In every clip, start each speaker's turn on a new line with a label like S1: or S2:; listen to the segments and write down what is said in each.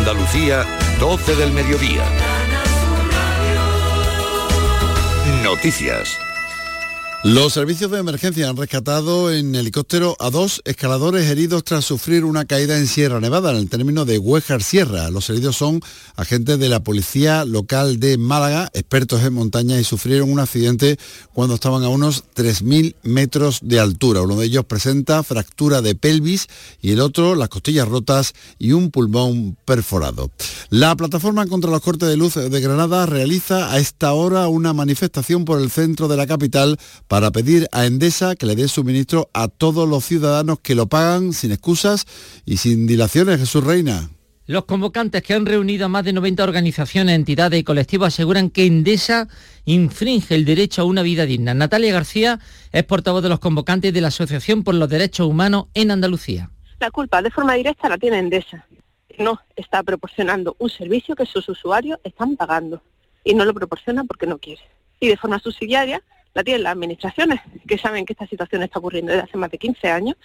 S1: Andalucía, 12 del mediodía. Noticias.
S2: Los servicios de emergencia han rescatado en helicóptero a dos escaladores heridos tras sufrir una caída en Sierra Nevada, en el término de Huejar Sierra. Los heridos son agentes de la policía local de Málaga, expertos en montaña, y sufrieron un accidente cuando estaban a unos 3.000 metros de altura. Uno de ellos presenta fractura de pelvis y el otro las costillas rotas y un pulmón perforado. La plataforma contra los cortes de luz de Granada realiza a esta hora una manifestación por el centro de la capital para pedir a Endesa que le dé suministro a todos los ciudadanos que lo pagan sin excusas y sin dilaciones. Jesús Reina.
S3: Los convocantes que han reunido a más de 90 organizaciones, entidades y colectivos aseguran que Endesa infringe el derecho a una vida digna. Natalia García es portavoz de los convocantes de la Asociación por los Derechos Humanos en Andalucía.
S4: La culpa de forma directa la tiene Endesa. No está proporcionando un servicio que sus usuarios están pagando y no lo proporciona porque no quiere. Y de forma subsidiaria la tienen las administraciones, que saben que esta situación está ocurriendo desde hace más de 15 años,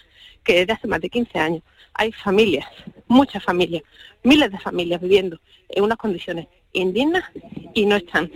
S4: que desde hace más de 15 años hay familias, muchas familias, miles de familias viviendo en unas condiciones indignas y no están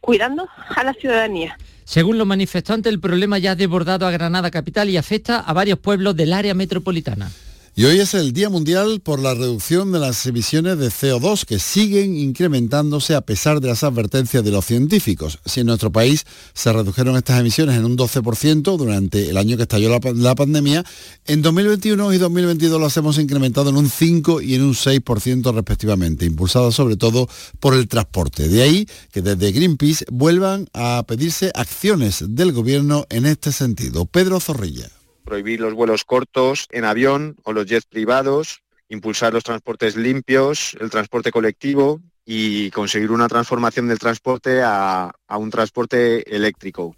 S4: cuidando a la ciudadanía.
S3: Según los manifestantes, el problema ya ha desbordado a Granada capital y afecta a varios pueblos del área metropolitana.
S2: Y hoy es el Día Mundial por la reducción de las emisiones de CO2 que siguen incrementándose a pesar de las advertencias de los científicos. Si en nuestro país se redujeron estas emisiones en un 12% durante el año que estalló la, pandemia, en 2021 y 2022 las hemos incrementado en un 5 y en un 6% respectivamente, impulsadas sobre todo por el transporte. De ahí que desde Greenpeace vuelvan a pedirse acciones del gobierno en este sentido. Pedro Zorrilla
S5: prohibir los vuelos cortos en avión o los jets privados, impulsar los transportes limpios, el transporte colectivo y conseguir una transformación del transporte a, un transporte eléctrico.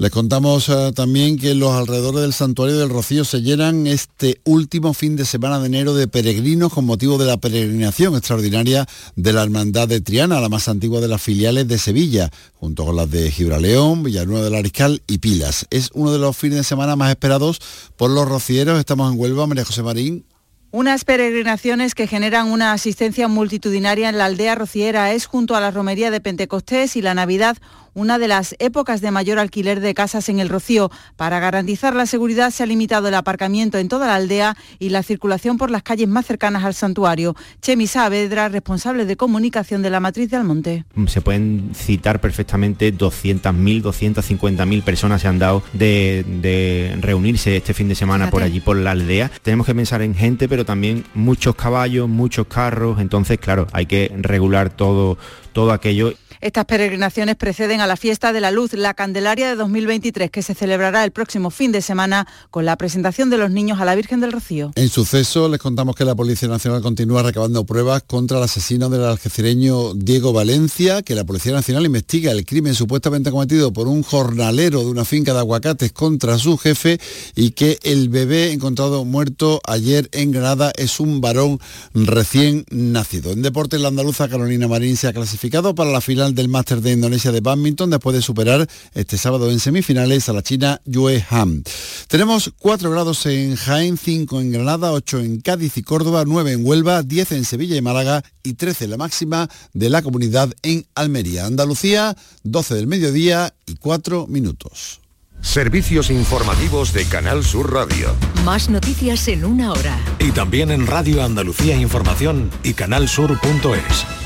S2: Les contamos uh, también que los alrededores del Santuario del Rocío se llenan este último fin de semana de enero de peregrinos con motivo de la peregrinación extraordinaria de la Hermandad de Triana, la más antigua de las filiales de Sevilla, junto con las de Gibraleón, Villanueva del Ariscal y Pilas. Es uno de los fines de semana más esperados por los rocieros. Estamos en Huelva, María José Marín.
S6: Unas peregrinaciones que generan una asistencia multitudinaria en la aldea rociera es junto a la romería de Pentecostés y la Navidad una de las épocas de mayor alquiler de casas en el Rocío. Para garantizar la seguridad se ha limitado el aparcamiento en toda la aldea y la circulación por las calles más cercanas al santuario. Chemi Saavedra, responsable de comunicación de la matriz de Almonte.
S7: Se pueden citar perfectamente 200.000, 250.000 personas se han dado de, de, reunirse este fin de semana Fíjate. por allí, por la aldea. Tenemos que pensar en gente, pero también muchos caballos, muchos carros. Entonces, claro, hay que regular todo, todo aquello.
S6: Estas peregrinaciones preceden a la fiesta de la luz, la Candelaria de 2023, que se celebrará el próximo fin de semana con la presentación de los niños a la Virgen del Rocío.
S2: En suceso, les contamos que la Policía Nacional continúa recabando pruebas contra el asesino del algecireño Diego Valencia, que la Policía Nacional investiga el crimen supuestamente cometido por un jornalero de una finca de aguacates contra su jefe y que el bebé encontrado muerto ayer en Granada es un varón recién nacido. En deporte, la andaluza Carolina Marín se ha clasificado para la final del Máster de Indonesia de Badminton después de superar este sábado en semifinales a la china Yue Han. Tenemos 4 grados en Jaén, 5 en Granada, 8 en Cádiz y Córdoba, 9 en Huelva, 10 en Sevilla y Málaga y 13 la máxima de la comunidad en Almería. Andalucía, 12 del mediodía y 4 minutos.
S1: Servicios informativos de Canal Sur Radio.
S8: Más noticias en una hora.
S9: Y también en Radio Andalucía Información y canalsur.es.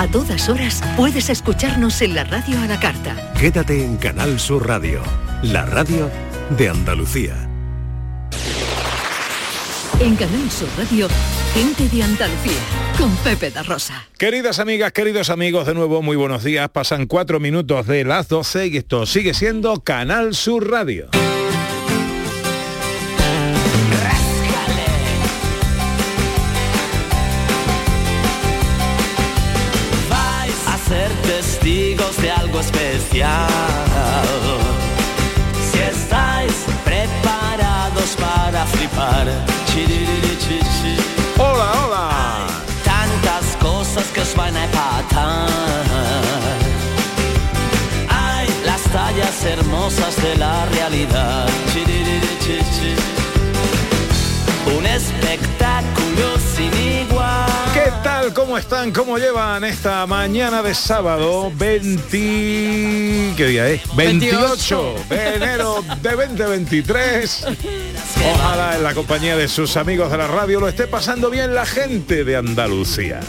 S8: A todas horas puedes escucharnos en la radio a la carta.
S9: Quédate en Canal Sur Radio, la radio de Andalucía.
S8: En Canal Sur Radio, gente de Andalucía, con Pepe da Rosa.
S10: Queridas amigas, queridos amigos, de nuevo muy buenos días. Pasan cuatro minutos de las 12 y esto sigue siendo Canal Sur Radio.
S11: Algo especial. Si estáis preparados para flipar.
S10: Hola, hola.
S11: Hay tantas cosas que os van a empatar. Hay las tallas hermosas de la realidad. Un espectáculo sin.
S10: ¿Qué tal? ¿Cómo están? ¿Cómo llevan esta mañana de sábado 20... ¿Qué día es? 28 de enero de 2023. Ojalá en la compañía de sus amigos de la radio lo esté pasando bien la gente de Andalucía.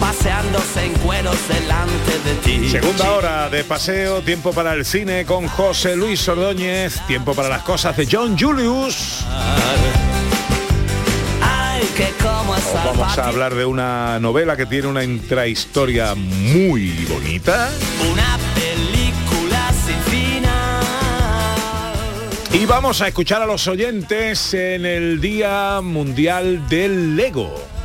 S11: Paseándose en cueros delante de ti.
S10: Segunda hora de paseo, tiempo para el cine con José Luis Ordóñez, tiempo para las cosas de John Julius. Vamos a hablar de una novela que tiene una intrahistoria muy bonita.
S11: Una película sin final.
S10: Y vamos a escuchar a los oyentes en el Día Mundial del Lego.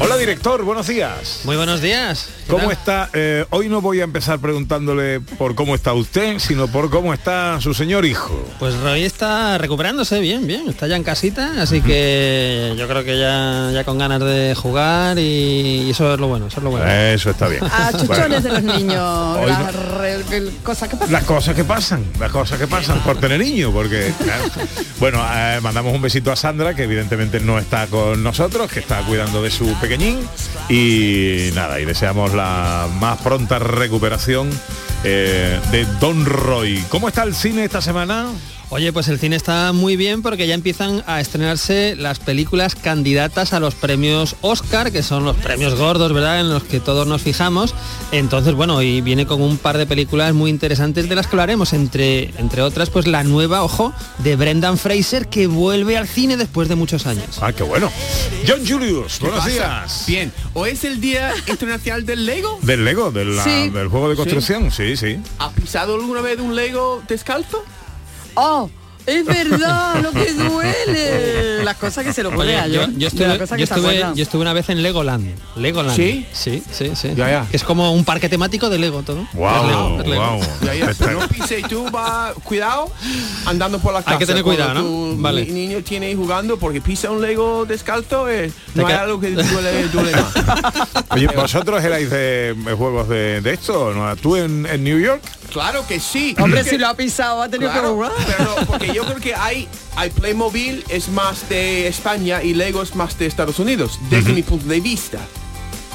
S10: Hola director, buenos días.
S12: Muy buenos días. ¿Qué
S10: ¿Cómo
S12: tal?
S10: está? Eh, hoy no voy a empezar preguntándole por cómo está usted, sino por cómo está su señor hijo.
S12: Pues Roy está recuperándose bien, bien. Está ya en casita, así que yo creo que ya, ya con ganas de jugar y, y eso es lo bueno, eso es lo bueno.
S10: Eso está bien.
S13: A chuchones de los niños,
S10: hoy
S13: las cosas que pasan.
S10: Las cosas que pasan, las cosas que pasan por tener niño, porque claro. bueno, eh, mandamos un besito a Sandra, que evidentemente no está con nosotros, que está cuidando de su y nada, y deseamos la más pronta recuperación eh, de Don Roy. ¿Cómo está el cine esta semana?
S12: Oye, pues el cine está muy bien porque ya empiezan a estrenarse las películas candidatas a los premios Oscar, que son los premios gordos, ¿verdad? En los que todos nos fijamos. Entonces, bueno, y viene con un par de películas muy interesantes de las que hablaremos, entre, entre otras, pues la nueva, ojo, de Brendan Fraser, que vuelve al cine después de muchos años.
S10: Ah, qué bueno. John Julius, buenos
S14: pasa?
S10: días.
S14: Bien. ¿Hoy es el Día Internacional del Lego?
S10: Del Lego, de la-
S14: Sí.
S10: del juego de
S14: Sí.
S10: construcción, sí, sí.
S14: ¿Has pisado alguna vez un Lego descalzo?
S13: ¡Oh! Es verdad, lo que duele. Las cosas que se lo pone a
S12: yo,
S13: John,
S12: yo
S13: las
S12: estuve, yo, estuve,
S13: acuerdan.
S12: yo estuve una vez en Legoland. Legoland.
S14: ¿Sí?
S12: Sí, sí, sí.
S14: Ya,
S12: es como un parque temático de Lego todo.
S10: Guau,
S12: Es Lego, es Lego.
S10: guau.
S14: Ya, ya.
S10: Está-
S14: No pise, tú va, cuidado, andando por la casa.
S12: Hay que tener cuidado, ¿no? Vale.
S14: ni- niño tiene jugando porque pisa un Lego descalzo, eh, no hay algo que duele, duele más.
S10: Oye, ¿vosotros erais de, de juegos de, de esto? ¿no? ¿Tú en, en New York?
S14: Claro que sí.
S13: Hombre,
S14: Porque-
S13: si lo ha pisado, ha tenido
S14: Claro,
S13: que borrar.
S14: pero porque yo creo que hay, hay Playmobil es más de España y Lego es más de Estados Unidos, desde mi punto de vista.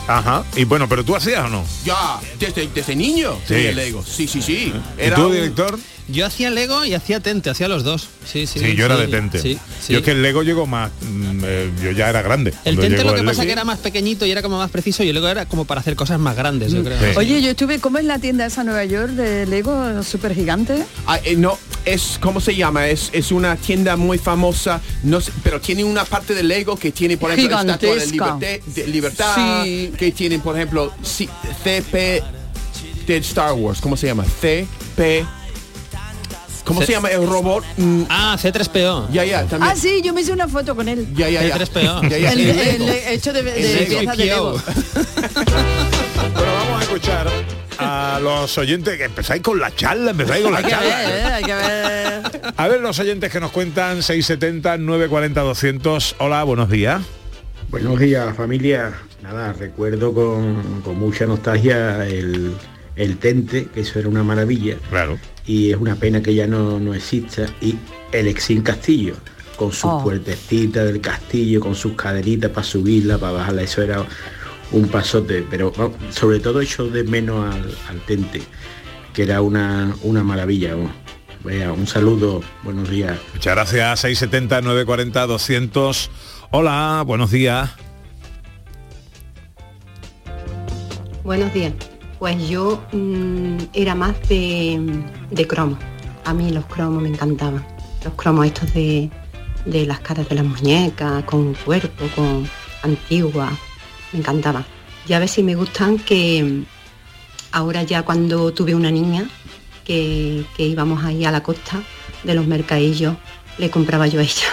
S10: Ajá. Y bueno, ¿pero tú hacías o no?
S14: Ya, desde, desde niño
S10: Sí.
S14: tenía Lego. Sí, sí, sí.
S10: ¿Y tú,
S14: un-
S10: director?
S12: Yo hacía Lego y hacía Tente, hacía los dos. Sí, sí.
S10: Sí, yo era de Tente.
S12: Sí, sí.
S10: Yo es que el Lego llegó más... mm, eh, yo ya era grande.
S12: El Tente lo que pasa
S10: Lego.
S12: que era más pequeñito y era como más preciso y el Lego era como para hacer cosas más grandes, yo creo.
S10: Sí.
S13: Oye, yo estuve, ¿cómo es la tienda esa Nueva York de Lego super gigante?
S14: Ah, eh, no, es, ¿cómo se llama? Es, es una tienda muy famosa, no sé, pero tiene una parte de Lego que tiene, por ejemplo, la estatua de,
S13: Gigantesca.
S14: liberte- de libertad,
S13: Sí.
S14: que tienen, por ejemplo, CP de Star Wars, ¿cómo se llama? CP... ¿Cómo
S12: C-
S14: se llama el robot? Mm,
S12: Ah, C3PO.
S14: ya, ya, también.
S13: Ah, sí, yo me hice una foto con él.
S14: Ya, ya, ya.
S12: C3PO.
S14: Ya, ya,
S13: El,
S14: el
S13: el-
S14: Lego.
S13: el hecho de, de
S14: El Lego.
S13: piezas de Lego.
S10: Bueno, vamos a escuchar a los oyentes que empezáis con la charla, empezáis con la
S13: Hay que
S10: charla.
S13: ver, ¿eh? hay que ver.
S10: A ver los oyentes que nos cuentan 670 940 200. Hola, buenos días.
S15: Buenos días familia. Nada, recuerdo con, con mucha nostalgia el, el Tente, que eso era una maravilla.
S10: Claro.
S15: Y es una pena que ya no, no exista. Y el Exin Castillo, con sus
S13: Oh.
S15: puertecitas del castillo, con sus caderitas para subirla, para bajarla. Eso era un pasote. Pero vamos, sobre todo echo de menos al, al Tente, que era una, una maravilla. Vea, un saludo, buenos días.
S10: Muchas gracias. 670 940 200. Hola, buenos días.
S16: Buenos días. Pues yo mm, era más de, de cromo. A mí los cromos me encantaban. Los cromos estos de, de las caras de las muñecas, con cuerpo, con antigua. Me encantaban. Y a ver si me gustan que mm, ahora ya cuando tuve una niña, que, que íbamos ahí a la costa de los mercadillos, le compraba yo a ella.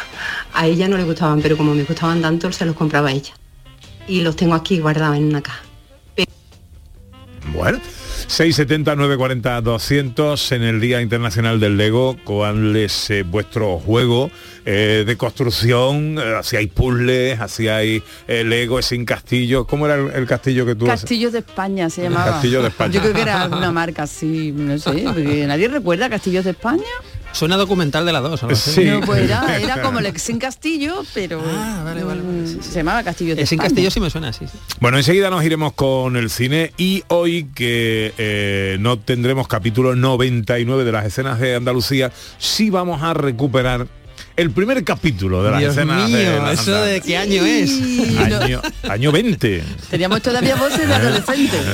S16: A ella no le gustaban, pero como me gustaban tanto, se los compraba a ella. Y los tengo aquí guardados en una caja.
S10: Bueno, 670 940 200 en el Día Internacional del Lego. ¿Cuál es eh, vuestro juego eh, de construcción? Eh, ¿Hacíais puzzles? ¿Hacíais eh, Lego sin castillo? ¿Cómo era el, el castillo que tú haces?
S13: Castillos de España se llamaba.
S10: Castillo de España.
S13: Yo creo que era una marca así, no sé, porque nadie recuerda Castillos de España.
S12: Suena documental de la 2.
S10: Sí.
S13: No, pues era, era como el Exen Castillo, pero
S12: Ah, vale, vale, vale, sí,
S13: se llamaba Castillo de
S12: Es en. Castillo sí me suena, sí. sí.
S10: Bueno, enseguida nos iremos con el cine y hoy que eh, no tendremos capítulo 99 de las escenas de Andalucía, sí vamos a recuperar el primer capítulo de
S12: Dios
S10: escenas
S12: mío,
S10: de
S12: ¿eso de qué año es?
S10: Año, año 20.
S13: Teníamos todavía voces de adolescentes.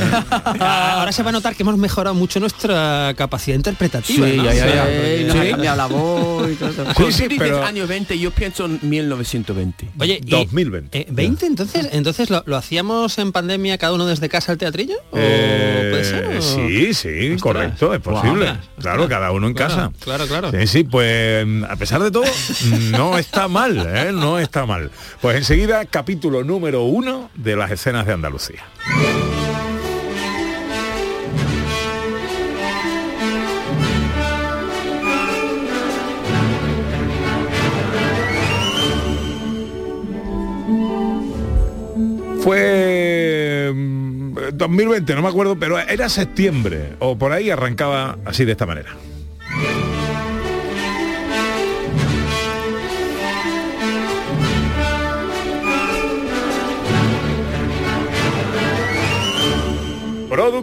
S12: Ah, Ahora se va a notar que hemos mejorado mucho nuestra capacidad interpretativa.
S14: Sí,
S12: ¿no?
S14: ya, ya, ya.
S13: Sí, nos
S14: Sí.
S13: ha cambiado la voz y todo.
S10: Sí,
S14: tú dices
S10: pero-
S14: año 20, yo pienso en 1920.
S12: Oye, y-
S10: 2020.
S12: eh, ¿20 entonces? ¿Entonces lo, lo hacíamos en pandemia cada uno desde casa al teatrillo? ¿O
S10: Eh,
S12: puede ser? o-
S10: Sí, sí,
S12: Ostras.
S10: correcto, es posible. Claro,
S12: ostras.
S10: cada uno en
S12: Claro,
S10: casa.
S12: claro, claro.
S10: Sí, sí, pues a pesar de todo, no está mal, ¿eh? No está mal. Pues enseguida, capítulo número uno de las escenas de Andalucía. Fue mm, 2020, no me acuerdo, pero era septiembre o por ahí arrancaba así de esta manera.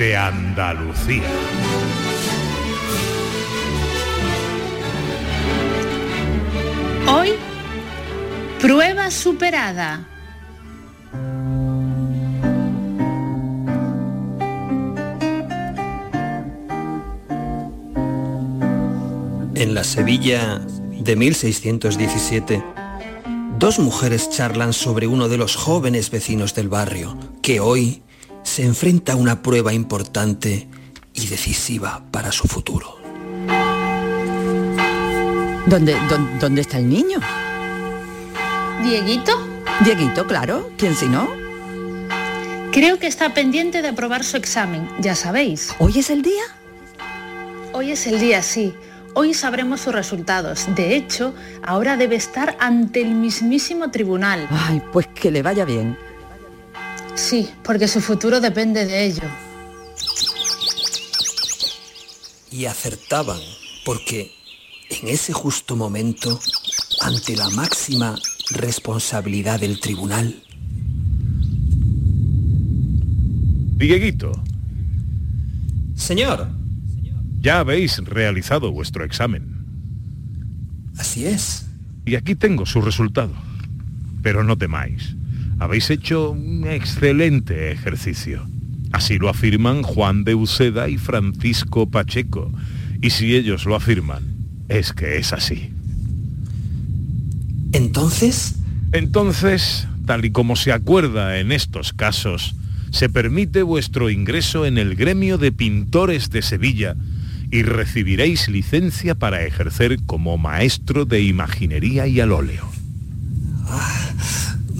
S10: de Andalucía.
S17: Hoy, prueba superada.
S18: En la Sevilla de 1617, dos mujeres charlan sobre uno de los jóvenes vecinos del barrio, que hoy se enfrenta a una prueba importante y decisiva para su futuro.
S13: ¿Dónde, dónde, dónde está el niño?
S17: Dieguito,
S13: Dieguito, claro. ¿Quién si no?
S17: creo que está pendiente de aprobar su examen, ya sabéis.
S13: ¿Hoy es el día?
S17: Hoy es el día, sí. Hoy sabremos sus resultados. De hecho, ahora debe estar ante el mismísimo tribunal.
S13: Ay, pues que le vaya bien.
S17: Sí, porque su futuro depende de ello.
S18: Y acertaban, porque en ese justo momento, ante la máxima responsabilidad del tribunal,
S10: Dieguito,
S18: Señor,
S10: ya habéis realizado vuestro examen.
S18: así es.
S10: Y aquí tengo su resultado. Pero no temáis. Habéis hecho un excelente ejercicio. Así lo afirman Juan de Uceda y Francisco Pacheco. Y si ellos lo afirman, es que es así.
S18: Entonces,
S10: Entonces, tal y como se acuerda en estos casos, se permite vuestro ingreso en el gremio de pintores de Sevilla y recibiréis licencia para ejercer como maestro de imaginería y al óleo.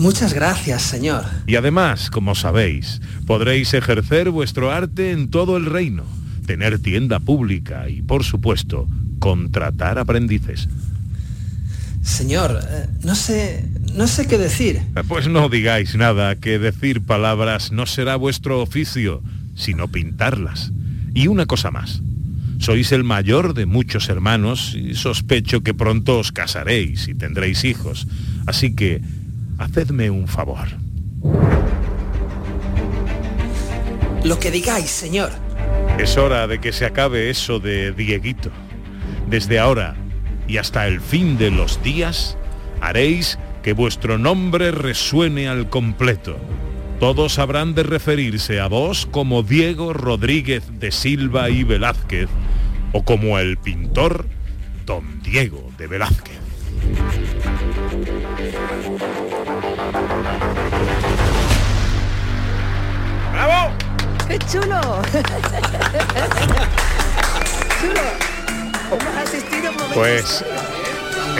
S18: Muchas gracias, señor.
S10: Y además, como sabéis, podréis ejercer vuestro arte en todo el reino, tener tienda pública y, por supuesto, contratar aprendices.
S18: Señor, eh, no sé, no sé qué decir.
S10: Pues no digáis nada, que decir palabras no será vuestro oficio, sino pintarlas. Y una cosa más. Sois el mayor de muchos hermanos y sospecho que pronto os casaréis y tendréis hijos. Así que, hacedme un favor.
S18: Lo que digáis, señor.
S10: Es hora de que se acabe eso de Dieguito. Desde ahora y hasta el fin de los días, haréis que vuestro nombre resuene al completo. Todos habrán de referirse a vos como Diego Rodríguez de Silva y Velázquez o como el pintor Don Diego de Velázquez. ¡Bravo!
S13: ¡Qué chulo! chulo. Hemos asistido a un momento
S10: Pues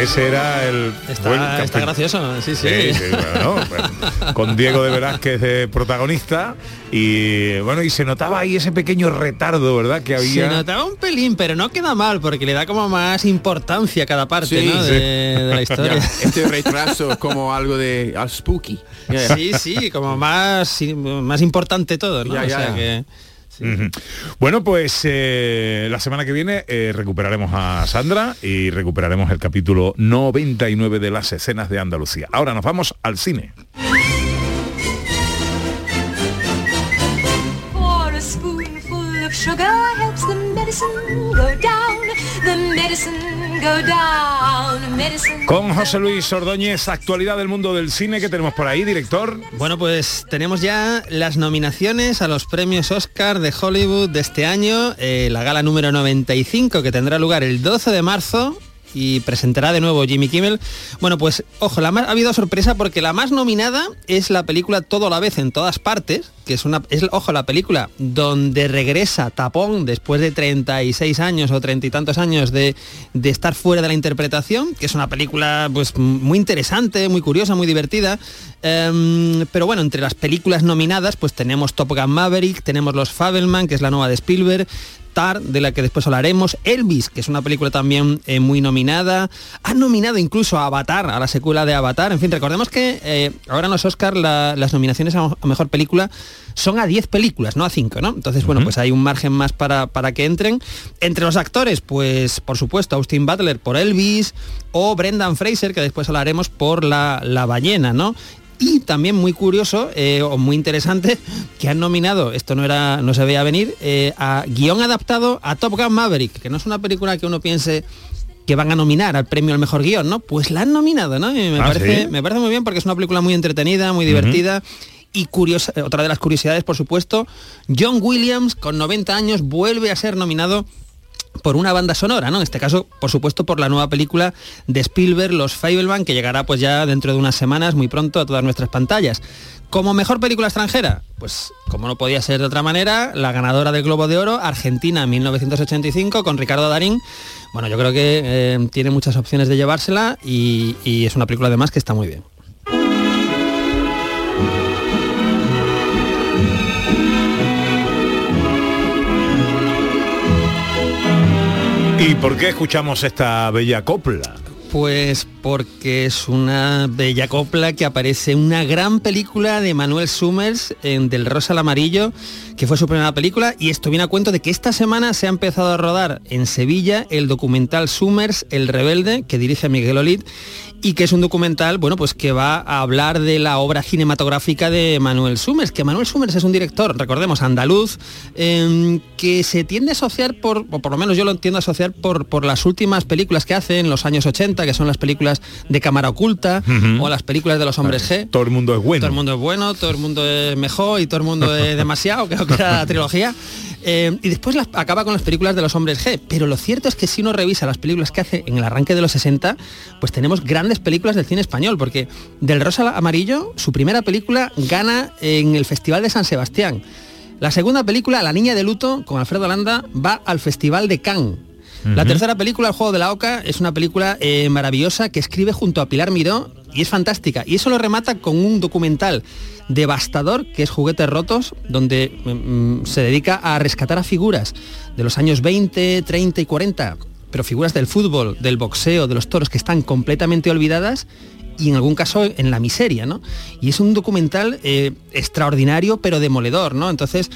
S10: ese era el...
S12: Está,
S10: buen
S12: está gracioso, sí, sí.
S10: Sí, sí, bueno, pues, con Diego de Velázquez de protagonista y bueno, y se notaba ahí ese pequeño retardo, ¿verdad? Que
S12: Se
S10: había...
S12: notaba un pelín, pero no queda mal, porque le da como más importancia a cada parte
S14: Sí,
S12: ¿no?
S14: sí.
S12: de, de la historia.
S14: Ya, este retraso como algo de al spooky. Ya.
S12: Sí, sí, como más, más importante todo, ¿no?
S14: Ya,
S12: O sea
S10: Bueno, pues eh, la semana que viene eh, recuperaremos a Sandra y recuperaremos el capítulo 99 de las escenas de Andalucía. Ahora nos vamos al cine.
S19: For a spoonful of sugar helps the medicine go down. The medicine go down.
S10: Con José Luis Ordóñez, actualidad del mundo del cine que tenemos por ahí, director.
S12: Bueno, pues tenemos ya las nominaciones a los premios Oscar de Hollywood de este año, eh, la gala número 95 que tendrá lugar el 12 de marzo y presentará de nuevo Jimmy Kimmel. Bueno, pues ojo, la más, ha habido sorpresa porque la más nominada es la película Todo a la vez en todas partes, que es una es ojo la película donde regresa Tapón después de 36 años o treinta y tantos años de, de estar fuera de la interpretación, que es una película pues muy interesante, muy curiosa, muy divertida. Em, pero bueno, entre las películas nominadas pues tenemos Top Gun Maverick, tenemos Los Fabelman, que es la nueva de Spielberg, Tar, de la que después hablaremos, Elvis, que es una película también eh, muy nominada, han nominado incluso a Avatar, a la secuela de Avatar, en fin, recordemos que eh, ahora en los Oscar la- las nominaciones a, a Mejor Película son a 10 películas, no a 5, ¿no? Entonces, bueno, pues hay un margen más para, para que entren. Entre los actores, pues por supuesto, Austin Butler por Elvis o Brendan Fraser, que después hablaremos por La, la ballena, ¿no? Y también muy curioso eh, o muy interesante que han nominado, esto no era, no se veía venir, eh, a guion adaptado a Top Gun Maverick, que no es una película que uno piense que van a nominar al premio al mejor guion, ¿no? Pues la han nominado, ¿no? Y me,
S10: Ah,
S12: parece,
S10: ¿sí?
S12: me parece muy bien porque es una película muy entretenida, muy divertida. Y curiosa, eh, otra de las curiosidades, por supuesto, John Williams, con 90 años, vuelve a ser nominado por una banda sonora, ¿no? En este caso, por supuesto, por la nueva película de Spielberg, Los Fableman, que llegará pues ya dentro de unas semanas, muy pronto, a todas nuestras pantallas. Como mejor película extranjera, pues como no podía ser de otra manera, la ganadora del Globo de Oro, Argentina 1985, con Ricardo Darín. Bueno, yo creo que eh, tiene muchas opciones de llevársela y, y es una película además que está muy bien.
S10: ¿Y por qué escuchamos esta bella copla?
S12: Pues porque es una bella copla que aparece en una gran película de Manuel Summers en Del Rosa al Amarillo, que fue su primera película, y esto viene a cuento de que esta semana se ha empezado a rodar en Sevilla el documental Summers, El Rebelde, que dirige Miguel Olid, y que es un documental, bueno, pues que va a hablar de la obra cinematográfica de Manuel Summers, que Manuel Summers es un director, recordemos, andaluz, eh, que se tiende a asociar por, o por lo menos yo lo entiendo a asociar por, por las últimas películas que hace en los años 80, que son las películas de cámara oculta, o las películas de los hombres G.
S10: Todo el mundo es bueno.
S12: Todo el mundo es bueno, todo el mundo es mejor y todo el mundo es demasiado, creo que era la trilogía. Eh, y después las- acaba con las películas de los hombres G. Pero lo cierto es que si uno revisa las películas que hace en el arranque de los 60, pues tenemos grandes películas del cine español, porque Del Rosa Amarillo, su primera película gana en el Festival de San Sebastián. La segunda película, La Niña de Luto, con Alfredo Landa, va al Festival de Cannes. La tercera película, El Juego de la Oca, es una película eh, maravillosa que escribe junto a Pilar Miró y es fantástica. Y eso lo remata con un documental devastador que es Juguetes Rotos, donde mm, se dedica a rescatar a figuras de los años 20, 30 y 40, pero figuras del fútbol, del boxeo, de los toros que están completamente olvidadas y en algún caso en la miseria, ¿no? Y es un documental eh, extraordinario pero demoledor, ¿no? Entonces,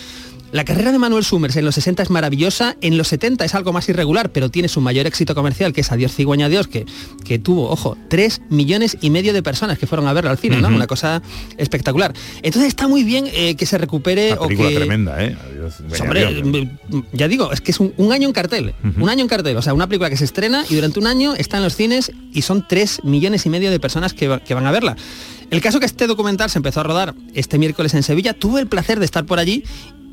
S12: la carrera de Manuel Summers en los 60 es maravillosa, en los 70 es algo más irregular, pero tiene su mayor éxito comercial, que es Adiós Cigüeña Dios, que, que tuvo, ojo, 3 millones y medio de personas que fueron a verlo al cine, ¿no? Una cosa espectacular. Entonces está muy bien eh, que se recupere
S10: Una
S12: o
S10: película
S12: que...
S10: tremenda, ¿eh? Adiós,
S12: hombre, ya digo, es que es un, un año en cartel, un año en cartel, o sea, una película que se estrena y durante un año está en los cines y son 3 millones y medio de personas que, va- que van a verla. El caso que este documental se empezó a rodar este miércoles en Sevilla, tuve el placer de estar por allí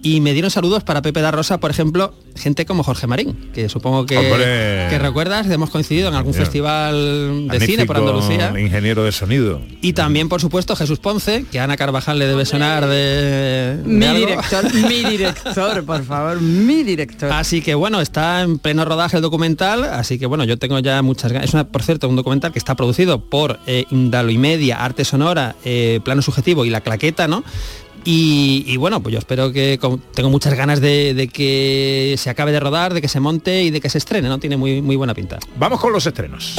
S12: y me dieron saludos para Pepe da Rosa, por ejemplo, gente como Jorge Marín, que supongo que, que recuerdas, hemos coincidido en algún festival de cine por Andalucía.
S10: Ingeniero de sonido.
S12: Y también, por supuesto, Jesús Ponce, que a Ana Carvajal le debe sonar de... de
S13: Mi
S12: algo.
S13: director, mi director, por favor, mi director.
S12: Así que bueno, está en pleno rodaje el documental, así que bueno, yo tengo ya muchas ganas. Es una, por cierto, un documental que está producido por eh, Indalo y Media, Arte Sonora, eh, Plano Subjetivo y La Claqueta, ¿no? Y, y bueno, pues yo espero que tengo muchas ganas de, de que se acabe de rodar, de que se monte y de que se estrene, ¿no? Tiene muy, muy buena pinta.
S10: Vamos con los estrenos.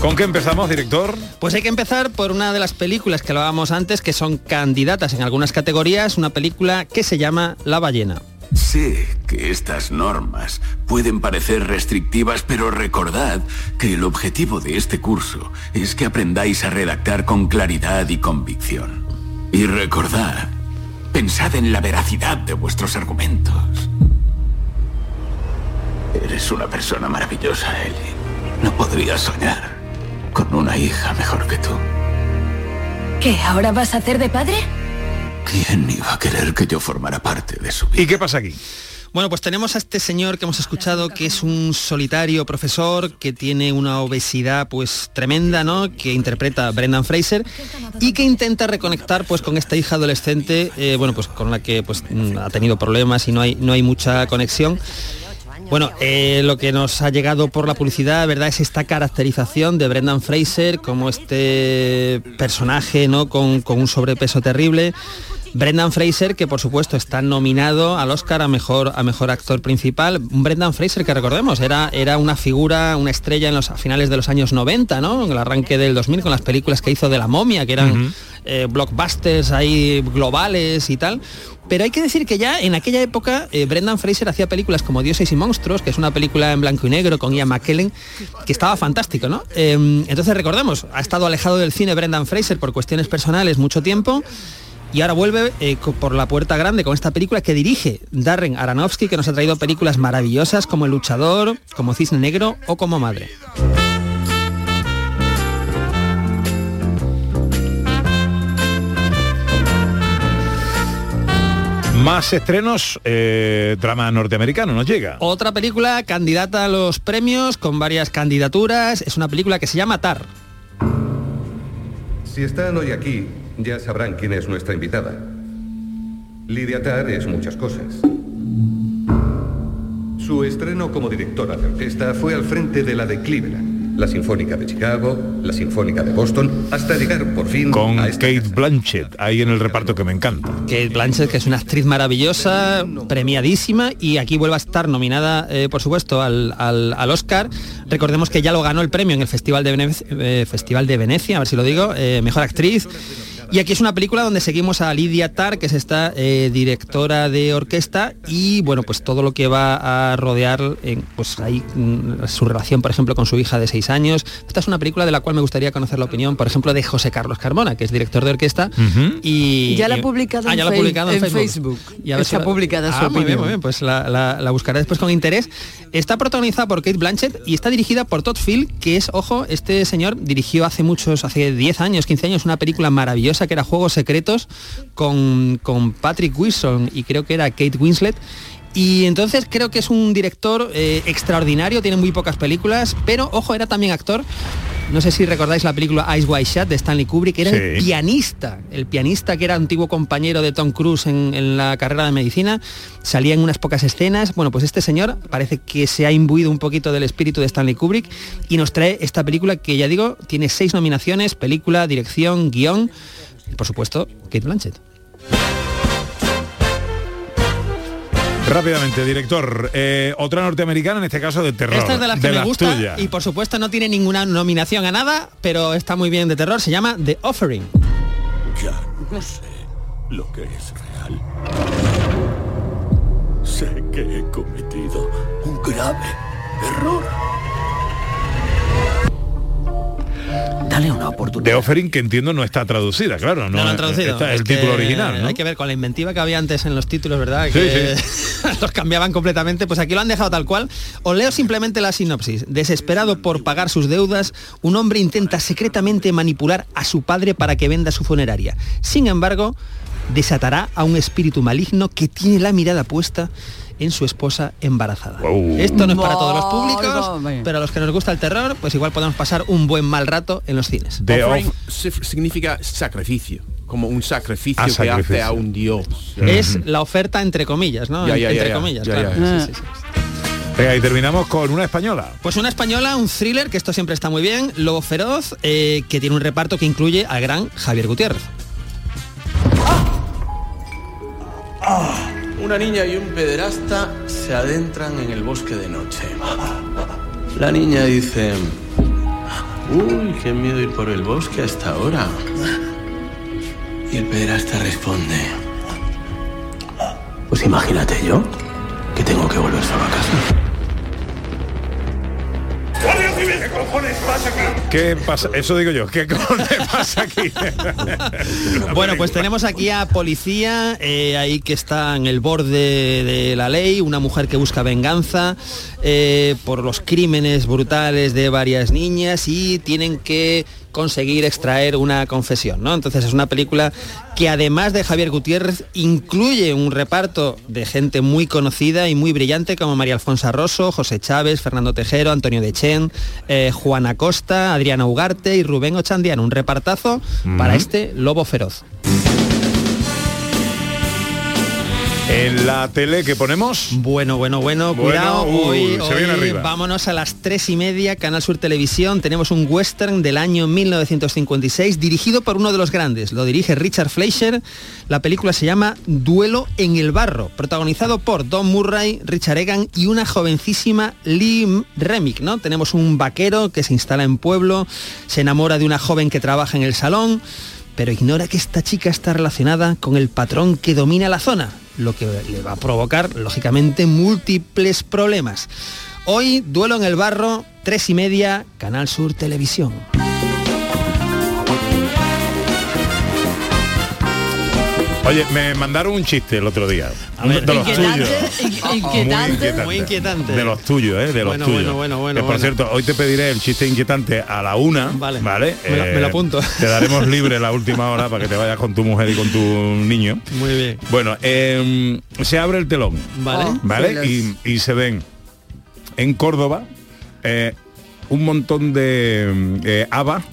S10: ¿Con qué empezamos, director?
S12: Pues hay que empezar por una de las películas que hablábamos antes, que son candidatas en algunas categorías, una película que se llama La ballena.
S20: Sé que estas normas pueden parecer restrictivas, pero recordad que el objetivo de este curso es que aprendáis a redactar con claridad y convicción. Y recordad, pensad en la veracidad de vuestros argumentos. Eres una persona maravillosa, Ellie. No podría soñar con una hija mejor que tú.
S8: ¿Qué? ¿Ahora vas a hacer de padre?
S20: ¿Quién iba a querer que yo formara parte de su vida?
S10: ¿Y qué pasa aquí?
S12: Bueno, pues tenemos a este señor que hemos escuchado que es un solitario profesor que tiene una obesidad pues tremenda, ¿no? Que interpreta a Brendan Fraser y que intenta reconectar pues con esta hija adolescente, eh, bueno, pues con la que pues mm, ha tenido problemas y no hay, no hay mucha conexión. Bueno, eh, lo que nos ha llegado por la publicidad, ¿verdad? Es esta caracterización de Brendan Fraser como este personaje, ¿no? Con, con un sobrepeso terrible. Brendan Fraser, que por supuesto está nominado al Oscar a mejor, a mejor actor principal. Un Brendan Fraser que recordemos, era, era una figura, una estrella en los a finales de los años 90, ¿no? En el arranque del 2000 con las películas que hizo de la momia, que eran eh, blockbusters ahí globales y tal. Pero hay que decir que ya en aquella época eh, Brendan Fraser hacía películas como Dioses y Monstruos, que es una película en blanco y negro con Ian McKellen, que estaba fantástico, ¿no? Eh, entonces recordemos, ha estado alejado del cine Brendan Fraser por cuestiones personales mucho tiempo. Y ahora vuelve eh, por la puerta grande con esta película que dirige Darren Aronofsky, que nos ha traído películas maravillosas como El Luchador, como Cisne Negro o como Madre.
S10: Más estrenos, eh, drama norteamericano, nos llega.
S12: Otra película candidata a los premios con varias candidaturas. Es una película que se llama Tar.
S21: Si están hoy aquí, ya sabrán quién es nuestra invitada. Lidia Tarr es muchas cosas. Su estreno como directora de orquesta fue al frente de la de Cleveland, la Sinfónica de Chicago, la Sinfónica de Boston, hasta llegar por fin
S10: Con
S21: a esta
S10: Kate Blanchett, ahí en el reparto que me encanta.
S12: Kate Blanchett, que es una actriz maravillosa, premiadísima, y aquí vuelve a estar nominada, eh, por supuesto, al, al- al Oscar. Recordemos que ya lo ganó el premio en el Festival de, eh, Festival de Venecia, a ver si lo digo, eh, Mejor Actriz. Y aquí es una película donde seguimos a Lidia Tarr, que es esta eh, directora de orquesta, y bueno, pues todo lo que va a rodear, en, pues ahí mm, su relación, por ejemplo, con su hija de seis años. Esta es una película de la cual me gustaría conocer la opinión, por ejemplo, de José Carlos Carmona, que es director de orquesta. y
S13: Ya la ha publicado
S12: Ah,
S13: en
S12: ya la ha
S13: Face-
S12: publicado en,
S13: en
S12: Facebook.
S13: Facebook.
S12: Y a ver
S13: Está
S12: si la-
S13: publicada su
S12: Ah, muy bien, muy bien, pues la, la- la buscaré después con interés. Está protagonizada por Kate Blanchett y está dirigida por Todd Field, que es, ojo, este señor dirigió hace muchos, hace 10 años, 15 años, una película maravillosa que era Juegos Secretos con, con Patrick Wilson y creo que era Kate Winslet. Y entonces creo que es un director eh, extraordinario, tiene muy pocas películas, pero ojo, era también actor. No sé si recordáis la película Eyes Wide Shut de Stanley Kubrick, era el pianista, el pianista que era antiguo compañero de Tom Cruise en, en la carrera de medicina, salía en unas pocas escenas. Bueno, pues este señor parece que se ha imbuido un poquito del espíritu de Stanley Kubrick y nos trae esta película que ya digo, tiene seis nominaciones, película, dirección, guion y por supuesto, Kate Blanchett.
S10: Rápidamente, director, eh, otra norteamericana, en este caso de terror.
S12: Esta es de las que me gusta
S10: tuyas.
S12: y por supuesto no tiene ninguna nominación a nada, pero está muy bien de terror, se llama The Offering.
S20: Ya no sé lo que es real. Sé que he cometido un grave error.
S22: Dale una oportunidad.
S10: De Offering, que entiendo no está traducida, claro. No,
S12: No lo han traducido.
S10: Está
S12: Es
S10: el título original, ¿no?
S12: Hay que ver con la inventiva que había antes en los títulos, ¿verdad?
S10: Sí,
S12: Que los cambiaban completamente. Pues aquí lo han dejado tal cual. Os leo simplemente la sinopsis. Desesperado por pagar sus deudas, un hombre intenta secretamente manipular a su padre para que venda su funeraria. Sin embargo, desatará a un espíritu maligno que tiene la mirada puesta en su esposa embarazada. Esto no es para todos los públicos, pero a los que nos gusta el terror, pues igual podemos pasar un buen mal rato en los cines.
S14: Offering sif- significa sacrificio, como un sacrificio
S12: Ah,
S14: que hace a un dios.
S12: Es la oferta entre comillas, ¿no?
S14: Ya, ya,
S12: entre
S14: ya, ya.
S12: comillas,
S14: Ya,
S12: claro.
S14: ya.
S12: Sí, sí, sí.
S10: Venga, y terminamos con una española.
S12: Pues una española, un thriller, que esto siempre está muy bien, Lobo Feroz, eh, que tiene un reparto que incluye al gran Javier Gutiérrez.
S23: Una niña y un pederasta se adentran en el bosque de noche. La niña dice, uy, qué miedo ir por el bosque a esta hora. Y el pederasta responde, pues imagínate yo que tengo que volver solo a casa.
S10: ¿Qué cojones pasa aquí? ¿Qué pasa? Eso digo yo. ¿Qué cojones pasa aquí?
S12: Bueno, pues tenemos aquí a policía, eh, ahí que está en el borde de la ley, una mujer que busca venganza eh, por los crímenes brutales de varias niñas y tienen que conseguir extraer una confesión, ¿no? Entonces es una película que además de Javier Gutiérrez incluye un reparto de gente muy conocida y muy brillante como María Alfonso Rosso, José Chávez, Fernando Tejero, Antonio Dechen, eh, Juana Costa, Adriana Ugarte y Rubén Ochandiano. Un repartazo para este Lobo Feroz.
S10: En la tele que ponemos.
S12: Bueno, bueno, bueno,
S10: Bueno,
S12: cuidado.
S10: uh,
S12: hoy,
S10: se viene
S12: hoy
S10: arriba.
S12: vámonos a las tres y media, Canal Sur Televisión. Tenemos un western del año 1956 dirigido por uno de los grandes. Lo dirige Richard Fleischer. La película se llama Duelo en el barro, protagonizado por Don Murray, Richard Egan y una jovencísima Lee Remick, ¿no? Tenemos un vaquero que se instala en pueblo, se enamora de una joven que trabaja en el salón, pero ignora que esta chica está relacionada con el patrón que domina la zona, lo que le va a provocar, lógicamente, múltiples problemas. Hoy, duelo en el barro, tres y media, Canal Sur Televisión.
S10: Oye, me mandaron un chiste el otro día.
S12: A ver,
S10: de los tuyos.
S12: in- inquietante, muy inquietante.
S10: De los tuyos, ¿eh? De los
S12: Bueno,
S10: tuyos.
S12: bueno, bueno, bueno,
S10: por
S12: bueno.
S10: cierto, hoy te pediré el chiste inquietante a la una. Vale. ¿Vale? Eh,
S12: Me lo- me lo apunto.
S10: Te daremos libre la última hora para que te vayas con tu mujer y con tu niño.
S12: Muy bien.
S10: Bueno, eh, se abre el telón.
S12: Vale. Oh,
S10: ¿Vale? Y, y se ven en Córdoba eh, un montón de eh, habas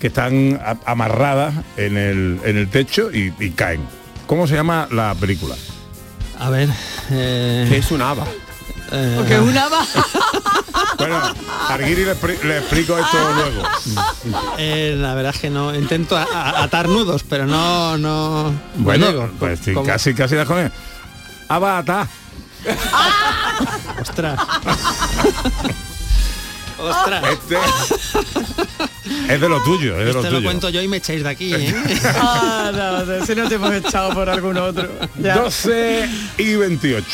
S10: que están a- amarradas en el, en el techo y, y caen. ¿Cómo se llama la película?
S12: A ver. Eh,
S14: ¿Qué es un haba?
S13: Porque es una va.
S10: Bueno, Arguiri le, le explico esto luego.
S12: eh, la verdad es que no intento a- a- atar nudos, pero no, no. no
S10: Bueno,
S12: llego.
S10: pues sí, casi, casi das con él. Aba ata.
S12: Ostras. Ostras.
S10: Este es de lo tuyo, es de lo
S12: Este lo
S10: tuyo.
S12: cuento yo y me echáis de aquí, ¿eh?
S13: Ah, no, no, si no te hemos echado por algún otro. Ya.
S10: 12 y 28.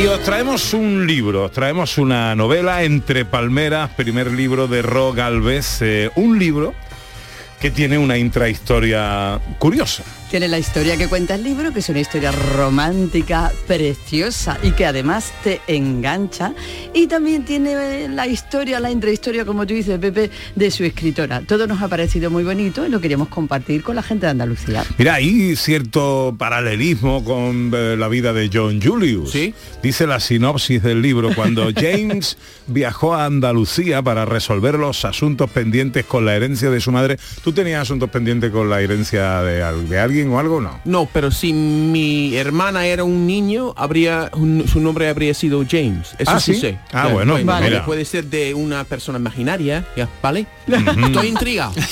S10: Y os traemos un libro, os traemos una novela entre palmeras, primer libro de Ro Galvez, eh, un libro que tiene una intrahistoria curiosa.
S13: Tiene la historia que cuenta el libro, que es una historia romántica, preciosa y que además te engancha. Y también tiene la historia, la intrahistoria, como tú dices, Pepe, de su escritora. Todo nos ha parecido muy bonito y lo queríamos compartir con la gente de Andalucía.
S10: Mira, hay cierto paralelismo con eh, la vida de John Julius. Dice la sinopsis del libro, cuando James viajó a Andalucía para resolver los asuntos pendientes con la herencia de su madre. ¿Tú tenías asuntos pendientes con la herencia de, de alguien o algo no?
S14: No, pero si mi hermana era un niño, habría un- su nombre habría sido James. Eso
S10: Ah,
S14: sí,
S10: ¿sí?
S14: sé.
S10: Ah, bueno,
S14: Vale.
S10: mira.
S14: Puede ser de una persona imaginaria, ya, ¿vale? Estoy intrigado.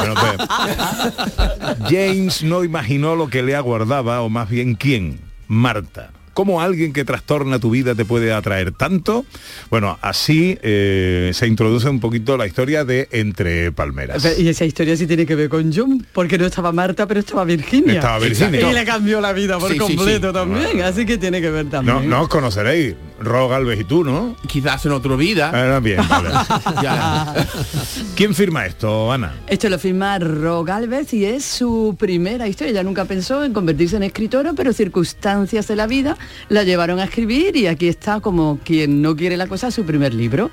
S10: Bueno, pues, James no imaginó lo que le aguardaba, o más bien quién, Marta. ¿Cómo alguien que trastorna tu vida te puede atraer tanto? Bueno, así eh, se introduce un poquito la historia de Entre Palmeras.
S13: Y esa historia sí tiene que ver con John, porque no estaba Marta, pero estaba Virginia.
S10: Estaba Virginia.
S13: Y le cambió la vida por
S14: Sí,
S13: completo
S14: sí.
S13: también, así que tiene que ver
S10: No,
S13: también.
S10: no os conoceréis, Ro Galvez y tú, ¿no?
S14: Quizás en otra vida.
S10: Ah, bien, vale.
S14: Ya.
S10: ¿Quién firma esto, Ana?
S13: Esto lo firma Ro Galvez y es su primera historia. Ella nunca pensó en convertirse en escritora, pero circunstancias de la vida la llevaron a escribir y aquí está como quien no quiere la cosa su primer libro.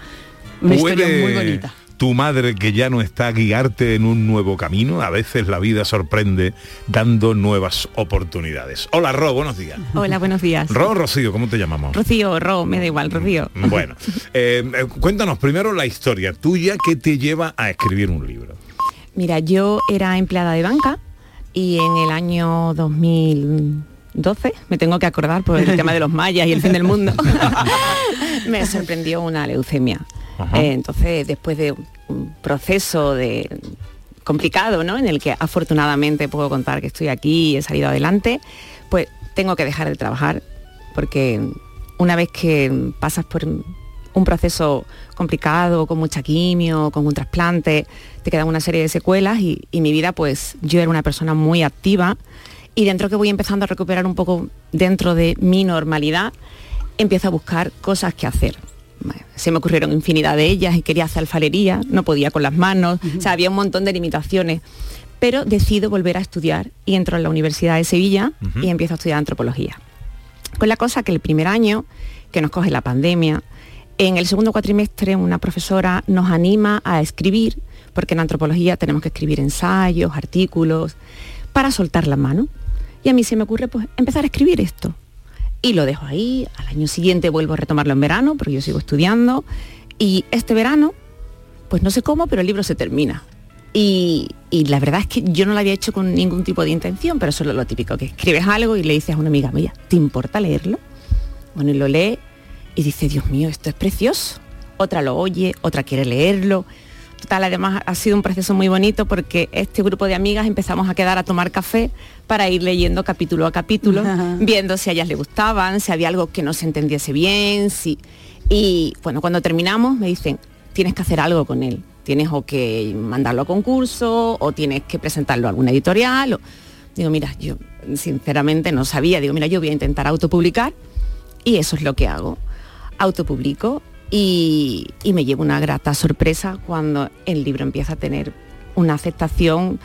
S13: Una historia
S10: ¿Puede
S13: muy bonita.
S10: Tu madre que ya no está guiarte en un nuevo camino. A veces la vida sorprende dando nuevas oportunidades. Hola Ro, buenos días.
S24: Hola, buenos días.
S10: Ro Rocío, ¿cómo te llamamos?
S24: Rocío, Ro, me da igual, Rocío.
S10: Bueno, eh, eh, cuéntanos primero la historia tuya que te lleva a escribir un libro.
S24: Mira, yo era empleada de banca y en el año 2012, me tengo que acordar por el tema de los mayas y el fin del mundo, me sorprendió una leucemia. Eh, entonces, después de un proceso de complicado, ¿no? En el que afortunadamente puedo contar que estoy aquí y he salido adelante, pues tengo que dejar de trabajar porque una vez que pasas por un proceso complicado, con mucha quimio, con un trasplante, te quedan una serie de secuelas y mi vida, pues yo era una persona muy activa y dentro que voy empezando a recuperar un poco dentro de mi normalidad, empiezo a buscar cosas que hacer. Se me ocurrieron infinidad de ellas y quería hacer alfarería, no podía con las manos, o sea, había un montón de limitaciones. Pero decido volver a estudiar y entro en la Universidad de Sevilla y empiezo a estudiar antropología. Con la cosa que el primer año, que nos coge la pandemia, en el segundo cuatrimestre una profesora nos anima a escribir, porque en antropología tenemos que escribir ensayos, artículos, para soltar la mano. Y a mí se me ocurre pues empezar a escribir esto. Y lo dejo ahí, al año siguiente vuelvo a retomarlo en verano, porque yo sigo estudiando. Y este verano, pues no sé cómo, pero el libro se termina. Y, y la verdad es que yo no lo había hecho con ningún tipo de intención, pero solo lo típico, que escribes algo y le dices a una amiga mía, ¿te importa leerlo? Bueno, y lo lee y dice, Dios mío, esto es precioso. Otra lo oye, otra quiere leerlo. Total, además ha sido un proceso muy bonito porque este grupo de amigas empezamos a quedar a tomar café para ir leyendo capítulo a capítulo, viendo si a ellas le gustaban, si había algo que no se entendiese bien, si... Y bueno, cuando terminamos me dicen, tienes que hacer algo con él. Tienes o que mandarlo a concurso o tienes que presentarlo a alguna editorial. o- Digo, mira, yo sinceramente no sabía. Digo, mira, yo voy a intentar autopublicar y eso es lo que hago. Autopublico y, y me llevo una grata sorpresa cuando el libro empieza a tener una aceptación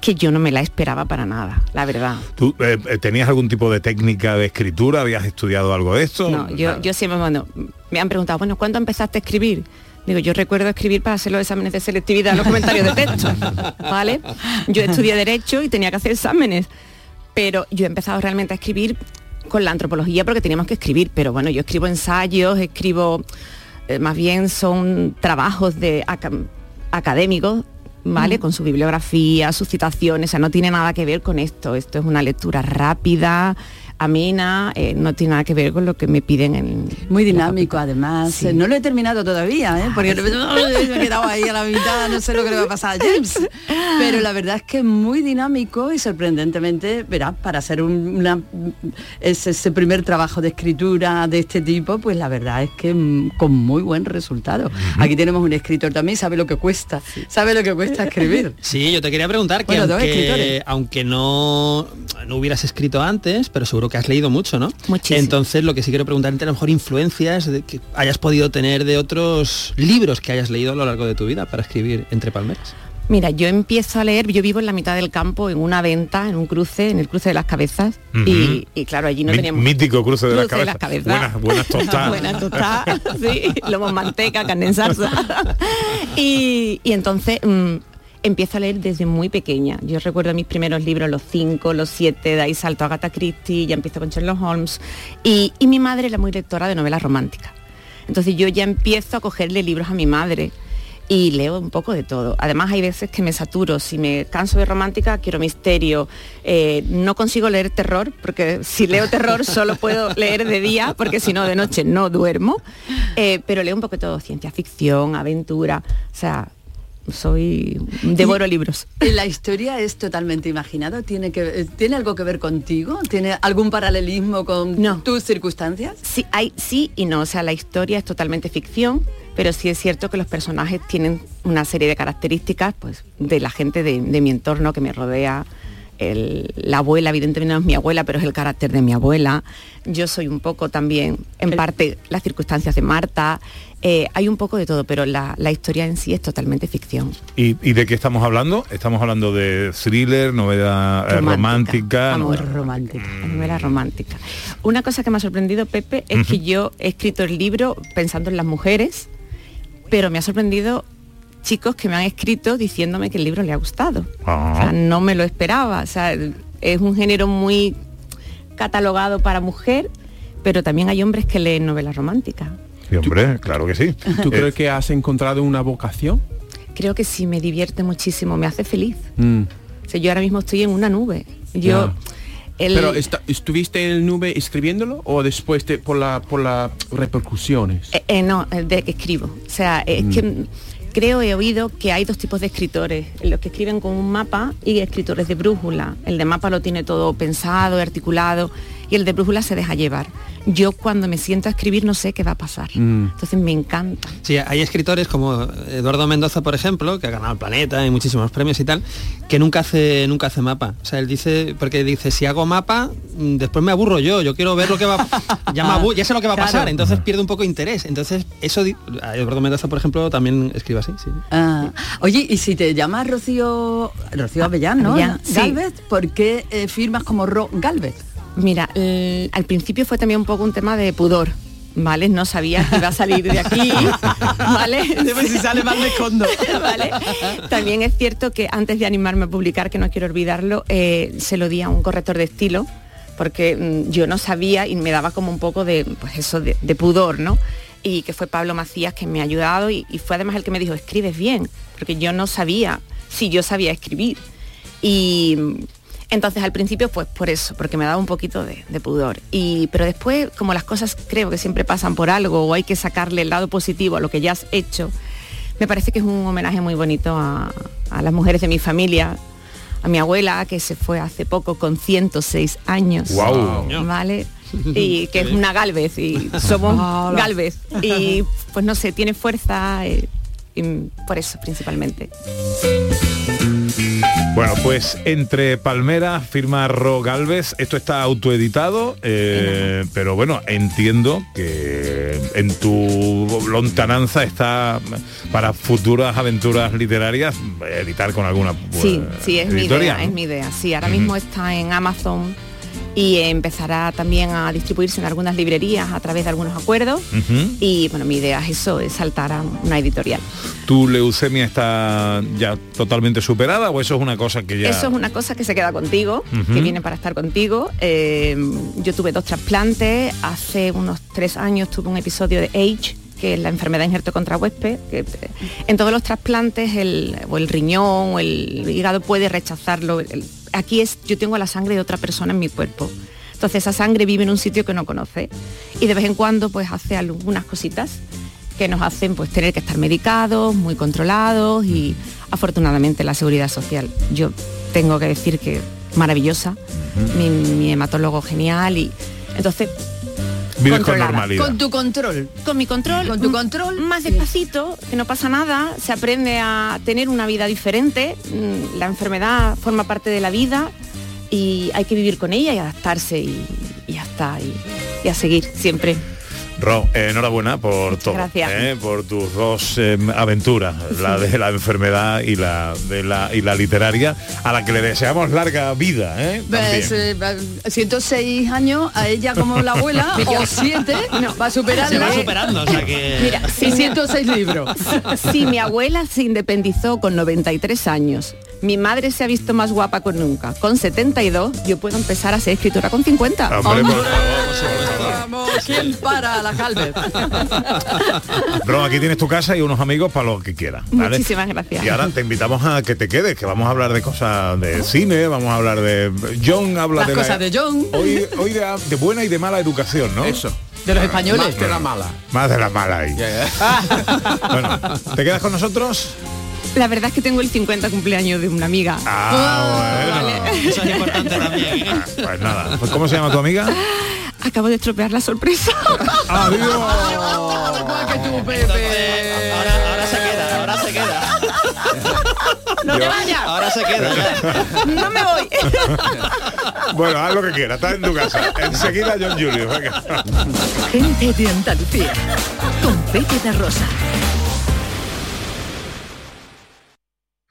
S24: que yo no me la esperaba para nada, la verdad.
S10: ¿Tú eh, tenías algún tipo de técnica de escritura? ¿Habías estudiado algo de esto?
S24: No, yo, yo siempre, bueno, me han preguntado, bueno, ¿cuándo empezaste a escribir? Digo, yo recuerdo escribir para hacer los exámenes de selectividad, los comentarios de texto, ¿vale? Yo estudié Derecho y tenía que hacer exámenes, pero yo he empezado realmente a escribir con la antropología porque teníamos que escribir, pero bueno, yo escribo ensayos, escribo, eh, más bien son trabajos de aca- académicos, ¿vale? Con su bibliografía, sus citaciones, o sea, no tiene nada que ver con esto, esto es una lectura rápida, amena, eh, no tiene nada que ver con lo que me piden en...
S13: Muy dinámico, además. No lo he terminado todavía, ¿eh? porque me he quedado ahí a la mitad, no sé lo que le va a pasar a James. Pero la verdad es que es muy dinámico y sorprendentemente, verás, para hacer un- una, ese, ese primer trabajo de escritura de este tipo, pues la verdad es que mm, con muy buen resultado. Aquí tenemos un escritor también, sabe lo que cuesta, sabe lo que cuesta escribir.
S12: Sí, yo te quería preguntar que
S13: Bueno,
S12: aunque, aunque no, no hubieras escrito antes, pero seguro que has leído mucho, ¿no?
S24: Muchísimo.
S12: Entonces lo que sí quiero preguntarte a lo mejor influencias de que hayas podido tener de otros libros que hayas leído a lo largo de tu vida para escribir entre palmeras.
S24: Mira, yo empiezo a leer, yo vivo en la mitad del campo, en una venta, en un cruce, en el cruce de las cabezas, y, y claro, allí no teníamos...
S10: Mítico cruce de las
S24: Cruce de
S10: cabezas.
S24: las cabezas.
S10: Buenas, buenas tostadas.
S24: Buenas tostadas, sí, lomo manteca, carne en salsa. y, y entonces mm, empiezo a leer desde muy pequeña. Yo recuerdo mis primeros libros, los cinco, los siete, de ahí salto a Agatha Christie, ya empiezo con Sherlock Holmes. Y, mi madre era muy lectora de novelas románticas. Entonces yo ya empiezo a cogerle libros a mi madre y leo un poco de todo. Además hay veces que me saturo, si me canso de romántica quiero misterio. Eh, no consigo leer terror porque si leo terror solo puedo leer de día porque si no de noche no duermo. Eh, pero leo un poco de todo, ciencia ficción, aventura, o sea, soy devoro libros.
S13: ¿La historia es totalmente imaginado? ¿Tiene, que, ¿Tiene algo que ver contigo? ¿Tiene algún paralelismo con tus circunstancias?
S24: Sí, hay, sí y no. O sea, la historia es totalmente ficción, pero sí es cierto que los personajes tienen una serie de características pues, de la gente de, de mi entorno que me rodea. El- la abuela, evidentemente no es mi abuela, pero es el carácter de mi abuela. Yo soy un poco también, en parte, las circunstancias de Marta. Eh, hay un poco de todo, pero la, la historia en sí es totalmente ficción.
S10: ¿Y, y de qué estamos hablando? Estamos hablando de thriller, novela eh, romántica.
S24: Amor
S10: novela-
S24: romántica. Novela romántica. Una cosa que me ha sorprendido, Pepe, es que yo he escrito el libro pensando en las mujeres, pero me ha sorprendido chicos que me han escrito diciéndome que el libro le ha gustado.
S10: Ah.
S24: O sea, no me lo esperaba. O sea, es un género muy catalogado para mujer, pero también hay hombres que leen novelas románticas.
S10: Sí, hombre, claro que sí.
S14: ¿Tú
S10: Eh,
S14: crees que has encontrado una vocación?
S24: Creo que sí, me divierte muchísimo, me hace feliz.
S14: Mm.
S24: O sea, yo ahora mismo estoy en una nube. Yo, el-
S14: Pero ¿estuviste en el nube escribiéndolo o después de, por la por las repercusiones?
S24: Eh, eh, no, de que escribo. O sea, es
S14: Mm.
S24: que mm, creo, he oído que hay dos tipos de escritores, los que escriben con un mapa y escritores de brújula. El de mapa lo tiene todo pensado, articulado, y el de brújula se deja llevar. Yo cuando me siento a escribir no sé qué va a pasar.
S12: Mm.
S24: Entonces me encanta.
S12: Sí, hay escritores como Eduardo Mendoza, por ejemplo, que ha ganado el planeta y muchísimos premios y tal, que nunca hace nunca hace mapa. O sea, él dice, porque dice, si hago mapa, mm, después me aburro yo, yo quiero ver lo que va ya, me ya sé lo que va a
S13: Claro.
S12: pasar, entonces pierdo un poco de interés. Entonces, eso Eduardo Mendoza, por ejemplo, también escribe así, sí.
S13: Ah, oye, y si te llamas Rocío, Rocío Avellán, ¿no?
S24: Avellán, sí.
S13: Galvez, ¿por qué eh, firmas como Ro Galvez?
S24: Mira, el- al principio fue también un poco un tema de pudor. ¿Vale? No sabía que iba a salir de aquí, ¿vale?
S13: si sale mal me escondo.
S24: ¿Vale? También es cierto que antes de animarme a publicar, que no quiero olvidarlo, eh, se lo di a un corrector de estilo, porque mm, yo no sabía y me daba como un poco de, pues eso, de, de pudor, ¿no? Y que fue Pablo Macías que me ha ayudado y, y fue además el que me dijo, escribes bien, porque yo no sabía si yo sabía escribir. Y entonces al principio pues por eso, porque me daba un poquito de, de pudor. Y, pero después, como las cosas creo que siempre pasan por algo o hay que sacarle el lado positivo a lo que ya has hecho, me parece que es un homenaje muy bonito a, a las mujeres de mi familia, a mi abuela que se fue hace poco con 106 años.
S10: Guau.
S24: ¿Vale? Y que es una Galvez y somos. Galvez. Y pues no sé, tiene fuerza eh, y por eso principalmente.
S10: Bueno, pues entre Palmera, firma Ro Galvez, esto está autoeditado, eh, pero bueno, entiendo que en tu lontananza está para futuras aventuras literarias editar con alguna
S24: Sí,
S10: pues,
S24: sí, es mi idea,
S10: ¿no?
S24: es mi idea. Sí, ahora mismo está en Amazon y empezará también a distribuirse en algunas librerías a través de algunos acuerdos. Y bueno, mi idea es eso, es saltar a una editorial.
S10: ¿Tu leucemia está ya totalmente superada o eso es una cosa que ya...
S24: Eso es una cosa que se queda contigo, que viene para estar contigo. Eh, yo tuve dos trasplantes, hace unos tres años tuve un episodio de AIDS, que es la enfermedad injerto contra huésped. que, eh, en todos los trasplantes, el, o el riñón o el hígado puede rechazarlo. El- aquí es, yo tengo la sangre de otra persona en mi cuerpo. Entonces esa sangre vive en un sitio que no conoce. Y de vez en cuando pues hace algunas cositas que nos hacen pues tener que estar medicados, muy controlados y afortunadamente la seguridad social. Yo tengo que decir que maravillosa, mi, mi hematólogo genial y entonces
S10: Vives con
S24: controlada.
S10: normalidad.
S13: Con tu control.
S24: con mi control,
S13: Con tu control.
S24: más despacito, que no pasa nada, se aprende a tener una vida diferente, mm, la enfermedad forma parte de la vida y hay que vivir con ella y adaptarse y, y ya está, y, y a seguir siempre.
S10: Ro, eh, enhorabuena por todo,
S24: gracias.
S10: eh, por tus dos eh, aventuras, la de la enfermedad y la de la y la literaria, a la que le deseamos larga vida, ¿eh?
S13: Pues,
S10: También.
S13: eh, 106 años, a ella como la abuela, o 7, va a superarla.
S12: Se va superando, o sea que...
S24: Mira,
S13: Y 106 libros.
S24: Sí, mi abuela se independizó con 93 años. Mi madre se ha visto más guapa con nunca. Con 72 yo puedo empezar a ser escritora con 50.
S10: Hombre, por
S13: Hombre.
S10: favor.
S13: Vamos, ¿quién para
S10: aquí tienes tu casa y unos amigos para lo que quieras. ¿vale?
S24: Muchísimas gracias.
S10: Y ahora te invitamos a que te quedes, que vamos a hablar de cosas de cine, vamos a hablar de John habla
S13: Las
S10: de
S13: cosas
S10: la-
S13: de John.
S10: Hoy, hoy de, de buena y de mala educación, ¿no?
S14: Eso.
S13: De los españoles.
S14: Más de la mala.
S10: Más de la mala ahí. bueno, ¿te quedas con nosotros?
S24: La verdad es que tengo el 50 cumpleaños de una amiga.
S10: Ah, bueno.
S12: Eso es importante también. ¿eh?
S10: Ah, Pues nada. Pues, ¿Cómo se llama tu amiga?
S24: Acabo de estropear la sorpresa.
S10: Adiós.
S12: Ahora, ahora se queda, ahora se queda.
S24: No te vayas.
S12: Ahora se queda. ya.
S24: No me voy.
S10: Bueno, haz lo que quieras, estás en tu casa. Enseguida John venga.
S8: Gente de Andalucía. Con Pepe de Rosa.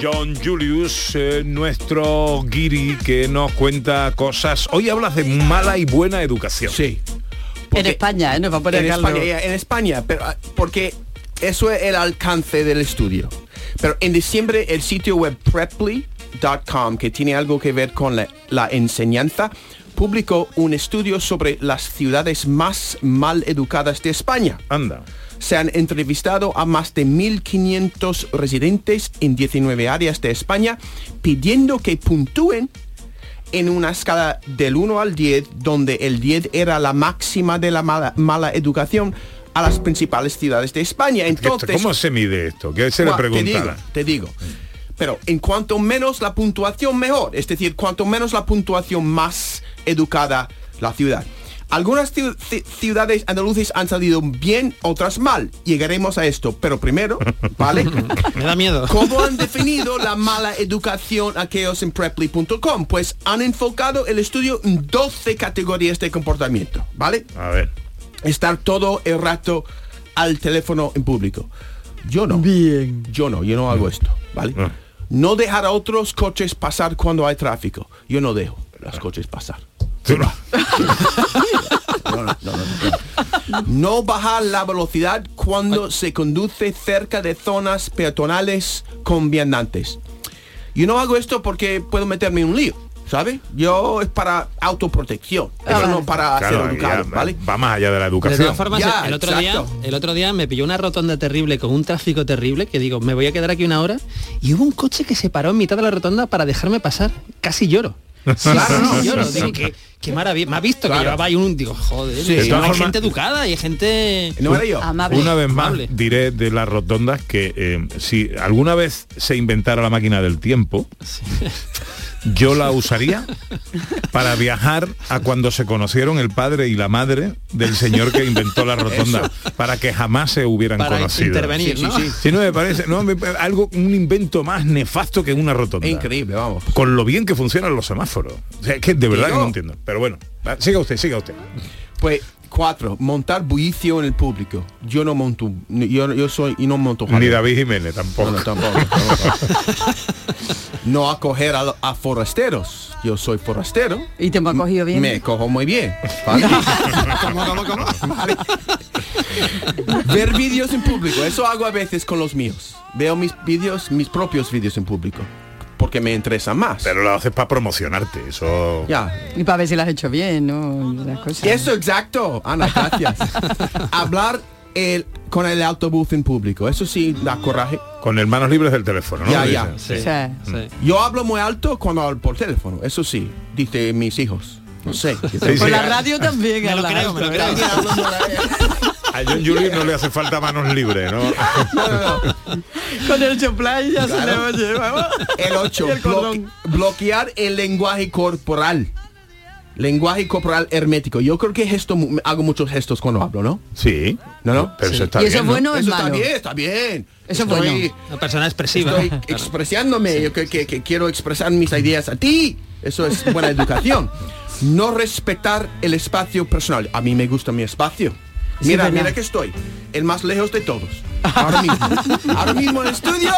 S10: John Julius, eh, nuestro guiri que nos cuenta cosas. Hoy hablas de mala y buena educación.
S14: Sí.
S13: En España, ¿eh? Nos va a poner
S14: en. España, en España, pero ah, porque eso es el alcance del estudio. Pero en diciembre el sitio web preply.com, que tiene algo que ver con la, la enseñanza, publicó un estudio sobre las ciudades más mal educadas de España.
S10: Anda.
S14: Se han entrevistado a más de 1.500 residentes en 19 áreas de España pidiendo que puntúen en una escala del 1 al 10, donde el 10 era la máxima de la mala, mala educación a las principales ciudades de España. Entonces,
S10: ¿Cómo se mide esto? ¿Qué se le
S14: Buah, te
S10: pregunta?
S14: digo, te digo. Pero en cuanto menos la puntuación, mejor. Es decir, cuanto menos la puntuación, más educada la ciudad. Algunas ciu- ci- ciudades andaluces han salido bien, otras mal. Llegaremos a esto. Pero primero, ¿vale?
S12: Me da miedo.
S14: ¿Cómo han definido la mala educación aquellos en preply.com? Pues han enfocado el estudio en 12 categorías de comportamiento, ¿vale?
S10: A ver.
S14: Estar todo el rato al teléfono en público. Yo no. Bien. Yo no, yo no hago esto, ¿vale? No dejar a otros coches pasar cuando hay tráfico. Yo no dejo los coches pasar. No, no, no, no. No bajar la velocidad cuando se conduce cerca de zonas peatonales con viandantes. Yo no hago esto porque puedo meterme en un lío, ¿sabe? Yo es para autoprotección, eso no para
S10: Claro,
S14: ser educado,
S10: ya,
S14: ¿vale?
S10: Va más allá de la
S12: De
S10: educación.
S12: todas formas,
S14: Ya,
S12: el, otro día, el otro día me pilló una rotonda terrible con un tráfico terrible que digo, me voy a quedar aquí una hora y hubo un coche que se paró en mitad de la rotonda para dejarme pasar. Casi lloro. Claro,
S10: no.
S12: no, lloro, digo que qué maravilla. Me ha visto
S10: Claro.
S12: que llevaba ahí un digo, joder,
S10: Sí. De
S12: hay gente educada y hay gente
S10: Una vez más diré de las rotondas que eh, si alguna vez se inventara la máquina del tiempo, yo la usaría para viajar a cuando se conocieron el padre y la madre del señor que inventó la rotonda, para que jamás se hubieran
S12: Para
S10: conocido.
S12: intervenir, ¿no?
S10: Si no me parece, no me- algo un invento más nefasto que una rotonda.
S14: Increíble, vamos.
S10: Con lo bien que funcionan los semáforos. O sea, es que de verdad que no entiendo. Pero bueno, siga usted, siga usted.
S14: Pues cuatro, montar bullicio en el público. Yo no monto, yo, yo soy y no monto.
S10: Ni
S14: jaleo.
S10: David Jiménez tampoco.
S14: No, no, tampoco, tampoco. No acoger a, a forasteros. Yo soy forastero.
S13: ¿Y te me ha cogido bien?
S14: Me cojo muy bien. ¿vale?
S13: ¿Cómo, cómo, cómo?
S14: Vale. Ver vídeos en público. Eso hago a veces con los míos. Veo mis vídeos, mis propios vídeos en público. Porque me interesa más.
S10: Pero lo haces para promocionarte. Eso.
S14: Ya.
S13: Y para ver si lo has hecho bien, ¿no? Y Las cosas.
S14: Eso exacto, Ana, gracias. Hablar el, con el autobús en público. Eso sí da coraje.
S10: Con el manos libres del teléfono, ¿no?
S14: Ya, ya.
S13: Sí.
S10: Mm.
S14: Yo hablo muy alto cuando hablo por teléfono. Eso sí, dice mis hijos. No sé.
S13: Por la radio también.
S12: Me lo creo, me lo.
S10: A John Julius no le hace falta manos libres, ¿no?
S13: Con el choplay ya se le
S14: Claro.
S13: oye. vamos.
S14: El 8.
S13: Y el cordón.
S14: bloquear el lenguaje corporal. Lenguaje corporal hermético. Yo creo que gesto, hago muchos gestos cuando hablo, ¿no?
S10: Sí.
S14: ¿No, no?
S10: Pero eso está
S13: ¿Y eso
S10: bien,
S13: es
S10: ¿no?
S13: bueno o es
S14: Eso está
S13: malo?
S14: bien, está bien.
S13: Eso es bueno.
S12: Una persona expresiva.
S14: Estoy
S12: Claro.
S14: expresándome, yo que, que- que quiero expresar mis ideas a ti. Eso es buena educación. No respetar el espacio personal. A mí me gusta mi espacio.
S13: Sí,
S14: Mira, mira que estoy. El más lejos de todos. Ahora mismo. Ahora mismo en el estudio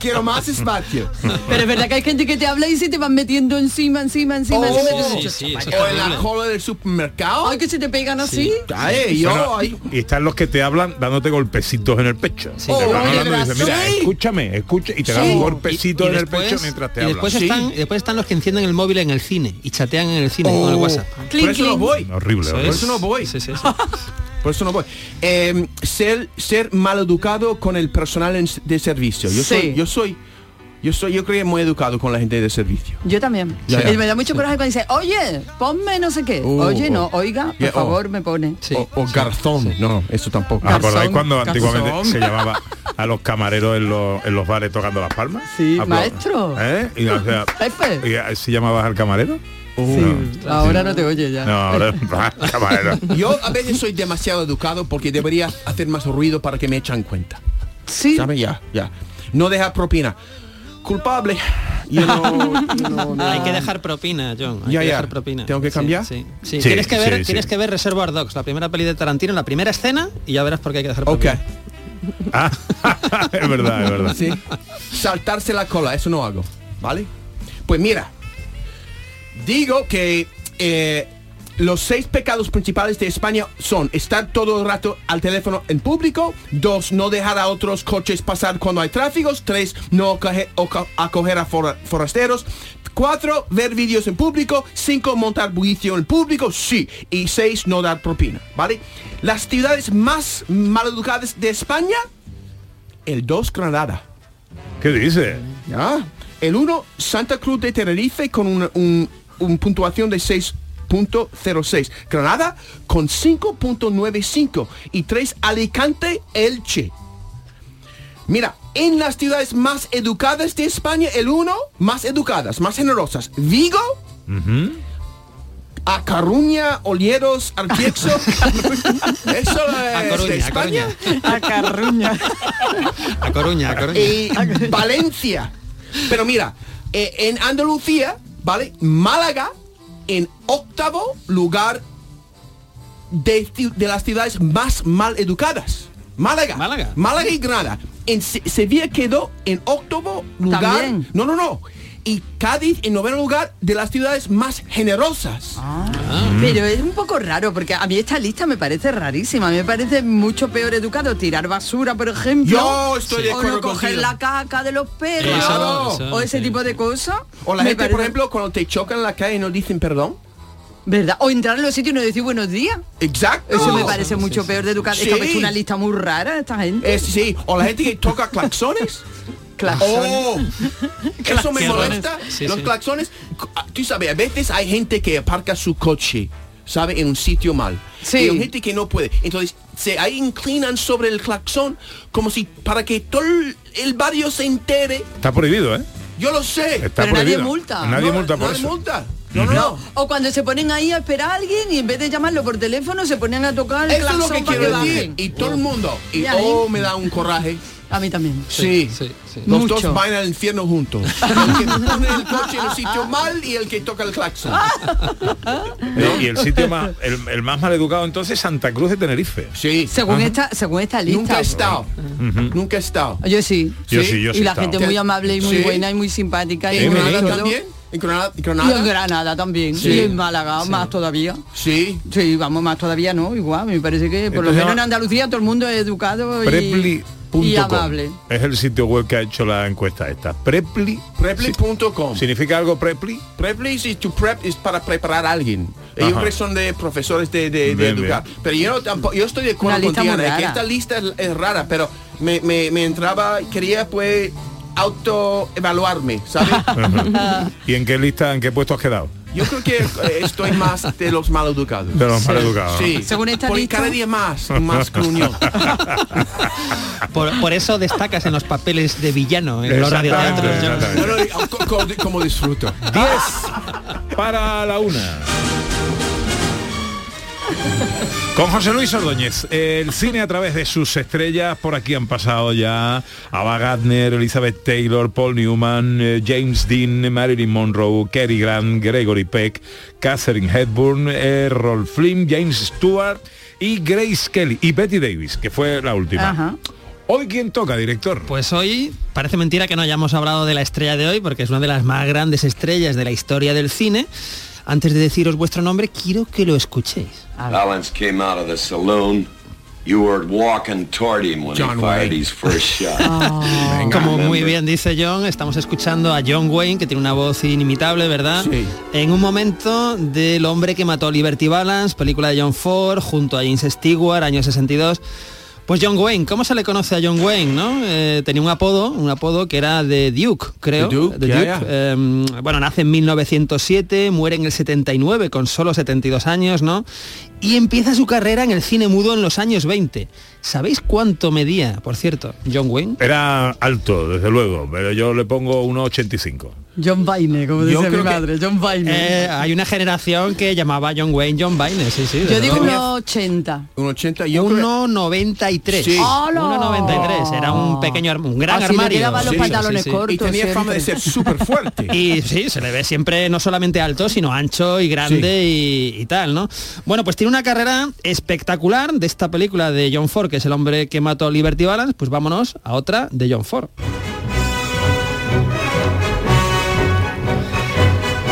S14: quiero más espacio.
S13: Pero es verdad que hay gente que te habla y se te van metiendo encima, encima, encima.
S14: Oh,
S13: encima.
S12: Sí, sí, eso es
S14: o en la cola del supermercado.
S13: Ay, que se te pegan así.
S14: Ay, yo,
S10: Bueno,
S14: ay.
S10: y están los que te hablan dándote golpecitos en el pecho. Te
S14: Oh,
S10: van
S14: oye,
S10: hablando y dicen, mira,
S14: sí.
S10: escúchame, escucha, y te dan un golpecito
S12: Y- y
S10: en el pecho mientras te
S12: y
S10: hablan.
S12: después
S14: Sí.
S12: están, y después están los que encienden el móvil en el cine y chatean en el cine con el
S14: Oh,
S12: WhatsApp.
S14: Por eso no voy.
S10: Horrible,
S12: Eso
S10: horrible.
S14: Por eso no voy. Por eso no voy. Eh, ser ser maleducado con el personal en- de servicio. Yo
S13: Sí.
S14: soy, yo soy, yo soy, yo creo que muy educado con la gente de servicio.
S13: Yo también.
S14: Ya, ya.
S13: Y me da mucho coraje cuando dice, oye, ponme no sé qué.
S14: Uh,
S13: oye, no,
S14: oh.
S13: oiga, por
S14: Yeah, oh.
S13: favor, me pone.
S12: Sí.
S14: o o garzón. No, eso tampoco.
S10: Ah, ¿Acordáis
S13: Garzón,
S10: cuando antiguamente
S13: garzón.
S10: se llamaba a los camareros en los, en los bares tocando las palmas?
S13: Sí,
S10: Apla-
S13: maestro.
S10: ¿Eh? Y, o sea. ¿y a- ¿Si llamabas al camarero?
S13: Sí, ahora no te oye ya.
S10: No, ahora camarero.
S14: Yo a veces soy demasiado educado porque debería hacer más ruido para que me echan cuenta.
S13: Sí.
S14: ¿Sabe? Ya, ya. No dejar propina. Culpable. Yo no, yo no- no.
S12: Hay que dejar propina, John. Hay
S14: Ya,
S12: que
S14: ya.
S12: dejar propina.
S14: ¿Tengo que cambiar?
S12: Sí, sí.
S10: Sí,
S12: tienes que ver,
S10: sí,
S12: tienes
S10: sí.
S12: que ver Reservoir Dogs, la primera peli de Tarantino, la primera escena, y ya verás por qué hay que dejar
S14: Ok.
S12: propina.
S10: Ah, es verdad, es verdad.
S14: Sí. Saltarse la cola, eso no hago. ¿Vale? Pues mira, digo que eh, los seis pecados principales de España son estar todo el rato al teléfono en público, dos, no dejar a otros coches pasar cuando hay tráficos, tres, no acoger, a fora- forasteros, cuatro, ver vídeos en público, cinco, montar bullicio en público, sí, y seis, no dar propina, ¿vale? Las ciudades más maleducadas de España, el 2, Granada.
S10: ¿Qué dice?
S14: Ya. El 1, Santa Cruz de Tenerife con un, un puntuación de 6.06. Granada con 5.95. Y 3, Alicante, Elche. Mira, en las ciudades más educadas de España, el 1, más educadas, más generosas. Vigo, A Caruña, Olieros, Artiexo. Eso
S12: A
S14: es
S12: Coruña,
S14: de
S12: a
S14: España.
S13: A Carruña.
S12: A Coruña, a Coruña.
S14: y Valencia. Pero mira, eh, en Andalucía, ¿vale? Málaga en octavo lugar de, las ciudades más mal educadas. Málaga.
S12: Málaga.
S14: Málaga y Granada. En Se- Sevilla quedó en octavo lugar.
S13: También.
S14: No, no, no. Y Cádiz en noveno lugar de las ciudades más generosas.
S12: Ah.
S13: Pero es un poco raro, porque a mí esta lista me parece rarísima. A mí me parece mucho peor educado tirar basura, por ejemplo.
S14: Yo estoy
S13: o no coger
S14: contigo.
S13: la caca de los perros.
S12: Eso,
S13: o ese
S12: sí.
S13: tipo de cosas.
S14: O la
S13: Me
S14: gente, por ejemplo, cuando te chocan en la calle y no dicen perdón.
S13: ¿Verdad? O entrar en los sitios y no decir buenos días.
S14: Exacto.
S13: Eso me parece mucho peor de educado. Es que una lista muy rara esta gente.
S14: Eh, sí, sí. O la gente que toca claxones. Oh, eso me molesta.
S13: Sí,
S14: los
S13: sí.
S14: claxones, ah, tú sabes, a veces hay gente que aparca su coche, ¿sabe? En un sitio mal.
S13: Sí.
S14: Y hay gente que no puede. Entonces, se ahí inclinan sobre el claxon como si para que todo el- barrio se entere.
S10: Está prohibido, ¿eh?
S14: Yo lo sé.
S10: Está
S13: Pero nadie
S10: prohibido.
S13: multa.
S10: Nadie
S14: No,
S10: multa por eso.
S14: multa.
S10: No,
S13: No, o cuando se ponen ahí a esperar a alguien y en vez de llamarlo por teléfono se ponen a tocar el
S14: Eso es lo que quiero
S13: que
S14: decir. Y todo el mundo. Y
S13: Y
S14: oh, me da un coraje.
S13: A mí también.
S14: Sí, los
S13: Mucho.
S14: dos van al infierno juntos. el que pone el coche en el sitio mal y el que toca el claxon.
S10: Y el sitio más, el, el más mal educado entonces Santa Cruz de Tenerife.
S14: Sí.
S13: Según esta, según esta lista.
S14: Nunca he estado. Nunca he estado.
S13: Yo sí.
S10: Yo sí, yo sí
S13: Y la gente muy amable y muy
S14: Sí.
S13: buena y muy simpática. y
S14: ¿En
S13: muy
S14: Granada
S13: todo.
S14: también? ¿En Granada?
S13: Y
S14: Granada?
S13: en Granada también.
S14: Sí.
S13: Y en Málaga,
S14: Sí.
S13: más todavía.
S14: Sí.
S13: Sí, vamos, más todavía no, igual. Me parece que por lo menos en Andalucía todo el mundo es educado y, y amable.
S10: es el sitio web que ha hecho la encuesta esta. Prepli.
S14: Prepli.com.
S10: ¿Significa algo Prepli?
S14: Prepli si tu prep es para preparar a alguien. Ellos
S10: Ajá.
S14: son de profesores de, de- de
S10: Bien,
S14: educar.
S10: bien.
S14: Pero yo no tampoco, yo estoy de acuerdo con Diana, que esta lista es, es rara, pero me, me, me entraba, quería pues autoevaluarme, ¿sabes?
S10: ¿Y en qué lista, en qué puesto has quedado?
S14: Yo creo que eh, estoy más de los maleducados.
S10: De los maleducados, ¿no?
S14: Sí.
S13: Según esta
S14: Porque
S13: lista-
S14: cada día más, más gruñón.
S12: Por, por eso destacas en los papeles de villano en los radioteatros.
S14: No, no, co- como disfruto.
S10: 10 para la una. Con José Luis Ordóñez, el cine a través de sus estrellas, por aquí han pasado ya Ava Gardner, Elizabeth Taylor, Paul Newman, eh, James Dean, Marilyn Monroe, Cary Grant, Gregory Peck, Catherine Hepburn, Errol Flynn, James Stewart y Grace Kelly y Betty Davis, que fue la última.
S13: Ajá.
S10: Hoy quién toca, director.
S12: Pues hoy parece mentira que no hayamos hablado de la estrella de hoy porque es una de las más grandes estrellas de la historia del cine. Antes de deciros vuestro nombre, quiero que lo escuchéis.
S25: Valance came out of the saloon. You were walking toward him when
S14: John
S25: he fired
S14: Wayne.
S25: his first shot.
S12: Como muy bien dice John, estamos escuchando a John Wayne, que tiene una voz inimitable, ¿verdad?
S14: Sí.
S12: En un momento del hombre que mató a Liberty Balance, película de John Ford, junto a James Stewart, año 62. Pues John Wayne, ¿cómo se le conoce a John Wayne? ¿no? Eh, tenía un apodo, un apodo que era de Duke, creo.
S14: The Duke,
S12: The. Eh, bueno, nace en 1907, muere en el 79 con solo 72 años, ¿no? Y empieza su carrera en el cine mudo en los años 20. ¿Sabéis cuánto medía, por cierto, John Wayne?
S10: Era alto, desde luego, pero yo le pongo 1,85.
S13: John Baine, como
S14: Yo
S13: dice mi madre, John Baine.
S12: Eh, hay una generación que llamaba John Wayne John Baine, sí, sí.
S13: Yo digo
S12: luego.
S13: unos 80.
S14: Un 80, yo creo...
S12: 1,93.
S14: Sí.
S13: ¡Hala!
S12: 1,93. Era un pequeño, ar- un gran
S13: Así le
S12: armario.
S13: quedaban los
S12: Sí,
S13: pantalones
S12: sí, sí.
S13: cortos.
S14: Y tenía fama de ser súper fuerte.
S12: Y sí, se le ve siempre no solamente alto, sino ancho y grande y, y tal, ¿no? Bueno, pues tiene una carrera espectacular de esta película de John Ford, que es el hombre que mató a Liberty Balance, pues vámonos a otra de John Ford.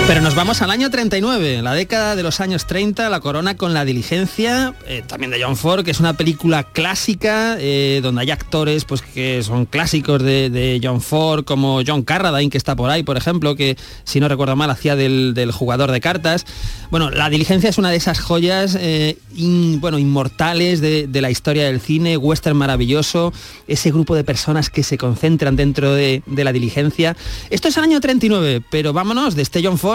S12: Pero nos vamos al año 39, la década de los años 30, la corona con la diligencia, eh, también de John Ford, que es una película clásica, eh, donde hay actores pues, que son clásicos de, John Ford, como John Carradine, que está por ahí, por ejemplo, que si no recuerdo mal hacía del, jugador de cartas. Bueno, la diligencia es una de esas joyas eh, bueno, inmortales de, de la historia del cine, western maravilloso, ese grupo de personas que se concentran dentro de, de la diligencia. Esto es el año 39, pero vámonos de este John Ford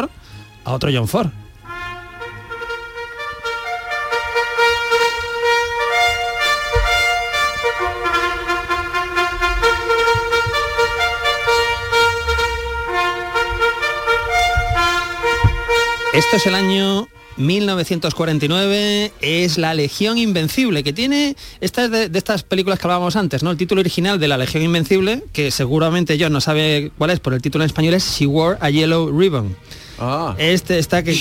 S12: a otro John Ford. Esto es el año 1949, es La Legión Invencible, que tiene, esta es de, estas películas que hablábamos antes, ¿no? El título original de La Legión Invencible, que seguramente yo no sabe cuál es, por el título en español es She Wore a Yellow Ribbon.
S14: Ah.
S12: Este está que,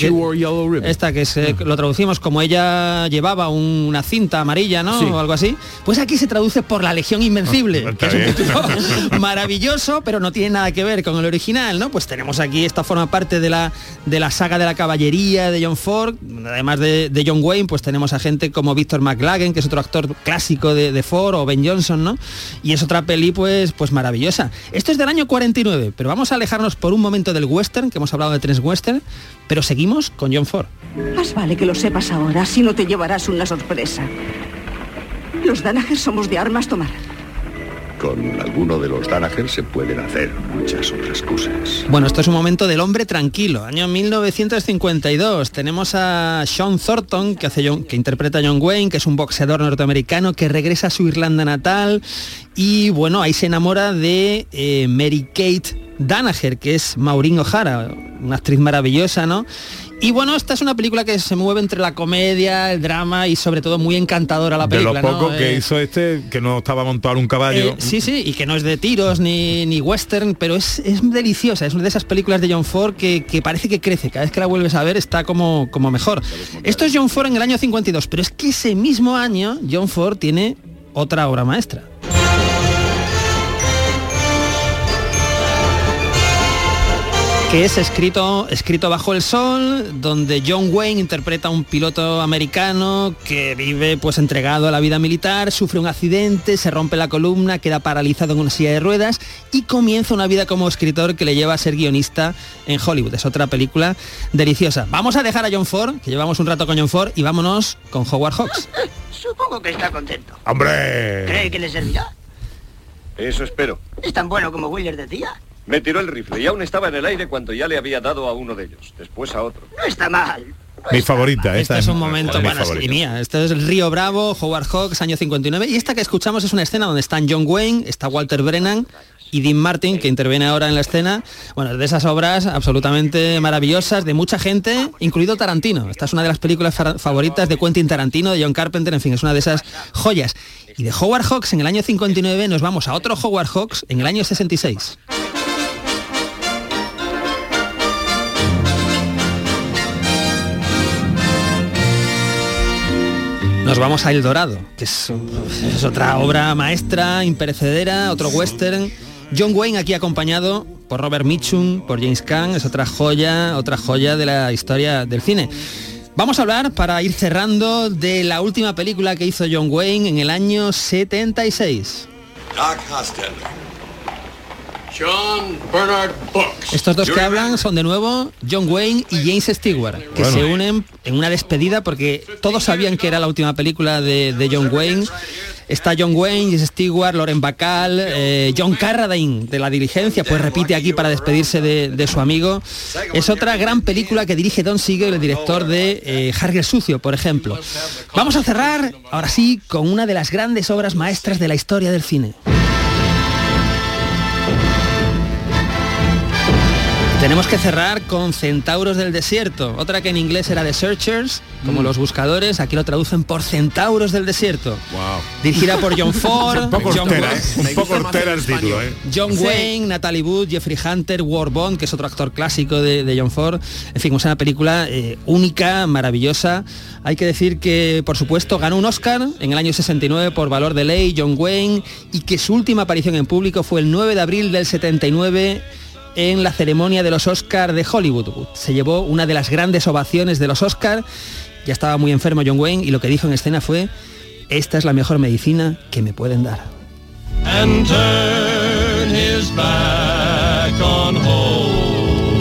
S12: esta que se- lo traducimos como ella llevaba un- una cinta amarilla, ¿no?
S14: Sí.
S12: O algo así. Pues aquí se traduce por la Legión Invencible,
S10: Ah,
S12: que es un título maravilloso, pero no tiene nada que ver con el original, ¿no? Pues tenemos aquí, esta forma parte de la, de la saga de la caballería de John Ford, además de, de John Wayne, pues tenemos a gente como Víctor McLagan, que es otro actor clásico de, de Ford, o Ben Johnson, ¿no? Y es otra peli, pues, pues maravillosa. Esto es del año 49, pero vamos a alejarnos por un momento del western, que hemos hablado de tres western, pero seguimos con John Ford.
S26: Más vale que lo sepas ahora, si no te llevarás una sorpresa. Los Danaher somos de armas tomar.
S27: Con alguno de los Danaher se pueden hacer muchas otras cosas.
S12: Bueno, esto es un momento del hombre tranquilo, año 1952. Tenemos a Sean Thornton, que, hace John- que interpreta a John Wayne, que es un boxeador norteamericano que regresa a su Irlanda natal y bueno, ahí se enamora de eh, Mary Kate Danaher, que es Maureen O'Hara, una actriz maravillosa, ¿no? Y bueno, esta es una película que se mueve entre la comedia, el drama y sobre todo muy encantadora la
S10: De lo
S12: película. ¿no?
S10: poco que
S12: Eh,
S10: hizo este, que no estaba montado en un caballo.
S12: eh, sí, sí, y que no es de tiros ni, ni western, pero es, es deliciosa. Es una de esas películas de John Ford que, que parece que crece. Cada vez que la vuelves a ver está como, como mejor. Esto es John Ford en el año 52, pero es que ese mismo año John Ford tiene otra obra maestra. Que es escrito, escrito bajo el sol, donde John Wayne interpreta a un piloto americano que vive pues entregado a la vida militar, sufre un accidente, se rompe la columna, queda paralizado en una silla de ruedas y comienza una vida como escritor que le lleva a ser guionista en Hollywood. Es otra película deliciosa. Vamos a dejar a John Ford, que llevamos un rato con John Ford, y vámonos con Howard Hawks.
S28: Supongo que está contento.
S10: ¡Hombre!
S28: ¿Cree que le servirá?
S25: Eso espero.
S28: ¿Es tan bueno como Wheeler decía?
S25: Me tiró el rifle y aún estaba en el aire cuando ya le había dado a uno de ellos, después a otro.
S28: No está mal.
S10: Mi favorita,
S12: Este
S10: esta
S12: es un momento,
S10: mi
S12: bueno,
S10: favorita.
S12: y mía. Este es el Río Bravo, Howard Hawks, año 59. Y esta que escuchamos es una escena donde están John Wayne, está Walter Brennan y Dean Martin, que interviene ahora en la escena. Bueno, de esas obras absolutamente maravillosas, de mucha gente, incluido Tarantino. Esta es una de las películas fa- favoritas de Quentin Tarantino, de John Carpenter, en fin, es una de esas joyas. Y de Howard Hawks en el año 59 nos vamos a otro Howard Hawks en el año 66. Nos vamos a El Dorado, que es, otra obra maestra, imperecedera, otro western. John Wayne aquí acompañado por Robert Mitchum, por James Caan, es otra joya, otra joya de la historia del cine. Vamos a hablar, para ir cerrando, de la última película que hizo John Wayne en el año 76.
S29: Doc Hostel. John Bernard Books.
S12: Estos dos que hablan son de nuevo John Wayne y James Stewart, que
S29: Bueno.
S12: se unen en una despedida porque todos sabían que era la última película de, de John Wayne. Está John Wayne, James Stewart, Loren Bacall, eh, John Carradine de La Diligencia, pues repite aquí para despedirse de, de su amigo. Es otra gran película que dirige Don Siegel, el director de eh, Harry el Sucio, por ejemplo. Vamos a cerrar, ahora sí, con una de las grandes obras maestras de la historia del cine. Tenemos que cerrar con Centauros del Desierto, otra que en inglés era The Searchers, como
S10: Mm.
S12: los buscadores, aquí lo traducen por Centauros del Desierto. Dirigida por John Ford,
S10: un poco
S12: John,
S10: hortera, ¿eh? un poco hortera el título, ¿eh?
S12: John Wayne, Natalie Wood, Jeffrey Hunter, War Bond, que es otro actor clásico de, de John Ford. En fin, es una película eh, única, maravillosa. Hay que decir que, por supuesto, ganó un Oscar en el año 69 por Valor de Ley, John Wayne, y que su última aparición en público fue el 9 de abril del 79 en la ceremonia de los Oscars de Hollywood. Se llevó una de las grandes ovaciones de los Oscars. Ya estaba muy enfermo John Wayne y lo que dijo en escena fue, esta es la mejor medicina que me pueden dar.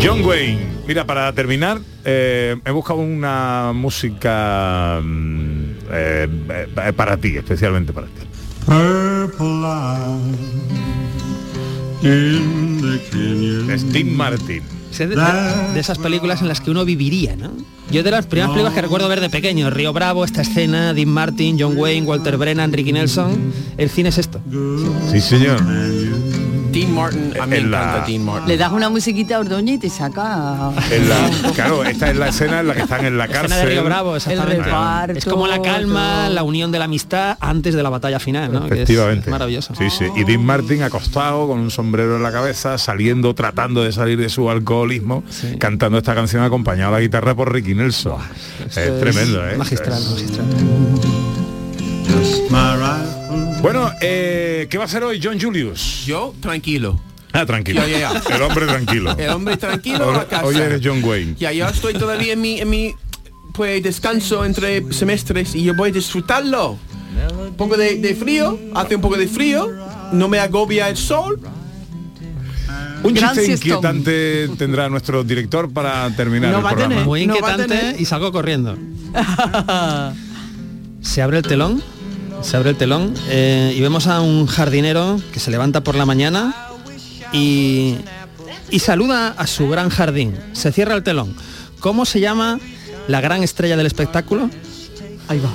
S10: John Wayne. Mira, para terminar, eh, he buscado una música mm, eh, eh, para ti, especialmente para ti.
S29: Purple canyon.
S10: Steve Martin.
S12: Es de, de- de esas películas en las que uno viviría, ¿no? Yo de las primeras películas que recuerdo ver de pequeño, Río Bravo, esta escena, Dean Martin, John Wayne, Walter Brennan, Ricky Nelson, el cine es esto.
S10: Sí, señor.
S14: Dean Martin, a mí me
S10: En la-
S14: encanta Dean Martin.
S13: Le das una musiquita a Ordoña y te saca...
S10: En la- claro, esta es la escena en la que están en la
S12: Escena
S10: cárcel.
S12: de Río Bravo, exactamente.
S13: reparto,
S12: es como la calma,
S13: todo.
S12: la unión de la amistad antes de la batalla final, ¿no? Que es-
S10: Efectivamente.
S12: es maravilloso.
S10: Sí, sí. Y Dean Martin acostado con un sombrero en la cabeza, saliendo, tratando de salir de su alcoholismo, cantando esta canción acompañado a la guitarra por Ricky Nelson. es
S12: Esto
S10: tremendo, ¿eh?
S12: Magistral,
S10: Es-
S12: magistral.
S10: Bueno, eh, ¿qué va a hacer hoy John Julius?
S14: Yo, tranquilo.
S10: Ah, tranquilo.
S14: Ya, ya, ya.
S10: El hombre tranquilo.
S14: El hombre tranquilo
S10: Hoy-
S14: a casa.
S10: Hoy eres John Wayne.
S14: Ya, yo estoy todavía en mi, en mi pues, descanso entre semestres y yo voy a disfrutarlo. Un poco de, de frío, hace un poco de frío, no me agobia el sol.
S10: Un
S14: Gran
S10: chiste inquietante tendrá nuestro director para terminar el programa.
S12: Muy
S14: no va a
S12: inquietante
S14: tener.
S12: y salgo corriendo. Se abre el telón Se abre el telón eh, y vemos a un jardinero que se levanta por la mañana y, y saluda a su gran jardín. Se cierra el telón. ¿Cómo se llama la gran estrella del espectáculo?
S13: Ahí va.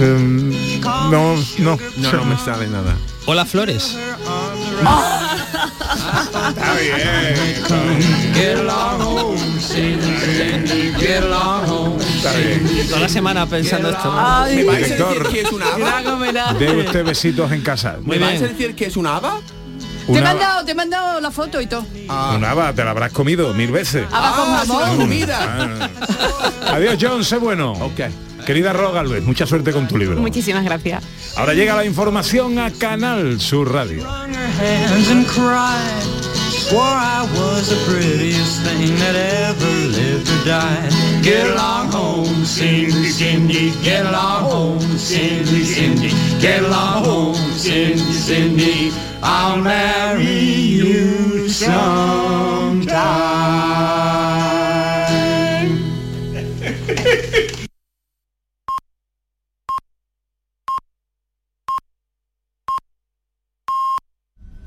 S29: Em, no, no,
S14: No, no me sale nada.
S12: Hola Flores.
S29: Bien. Está bien.
S12: Toda la semana pensando esto.
S13: Ay,
S14: ¿Me vais a decir que es una haba?
S29: Dé usted besitos en casa.
S14: ¿Me vais a decir que es una haba?
S13: Te he mandado, te he mandado la foto y todo.
S29: una haba, te la habrás comido mil veces.
S13: Haba con
S14: Ah,
S13: jamón.
S14: comida.
S29: Ah. Adiós, John, sé bueno.
S14: Ok.
S29: Querida Roga Luis, mucha suerte con tu libro.
S24: Muchísimas gracias.
S29: Ahora llega la información a Canal Sur Radio.
S30: I'll marry you someday.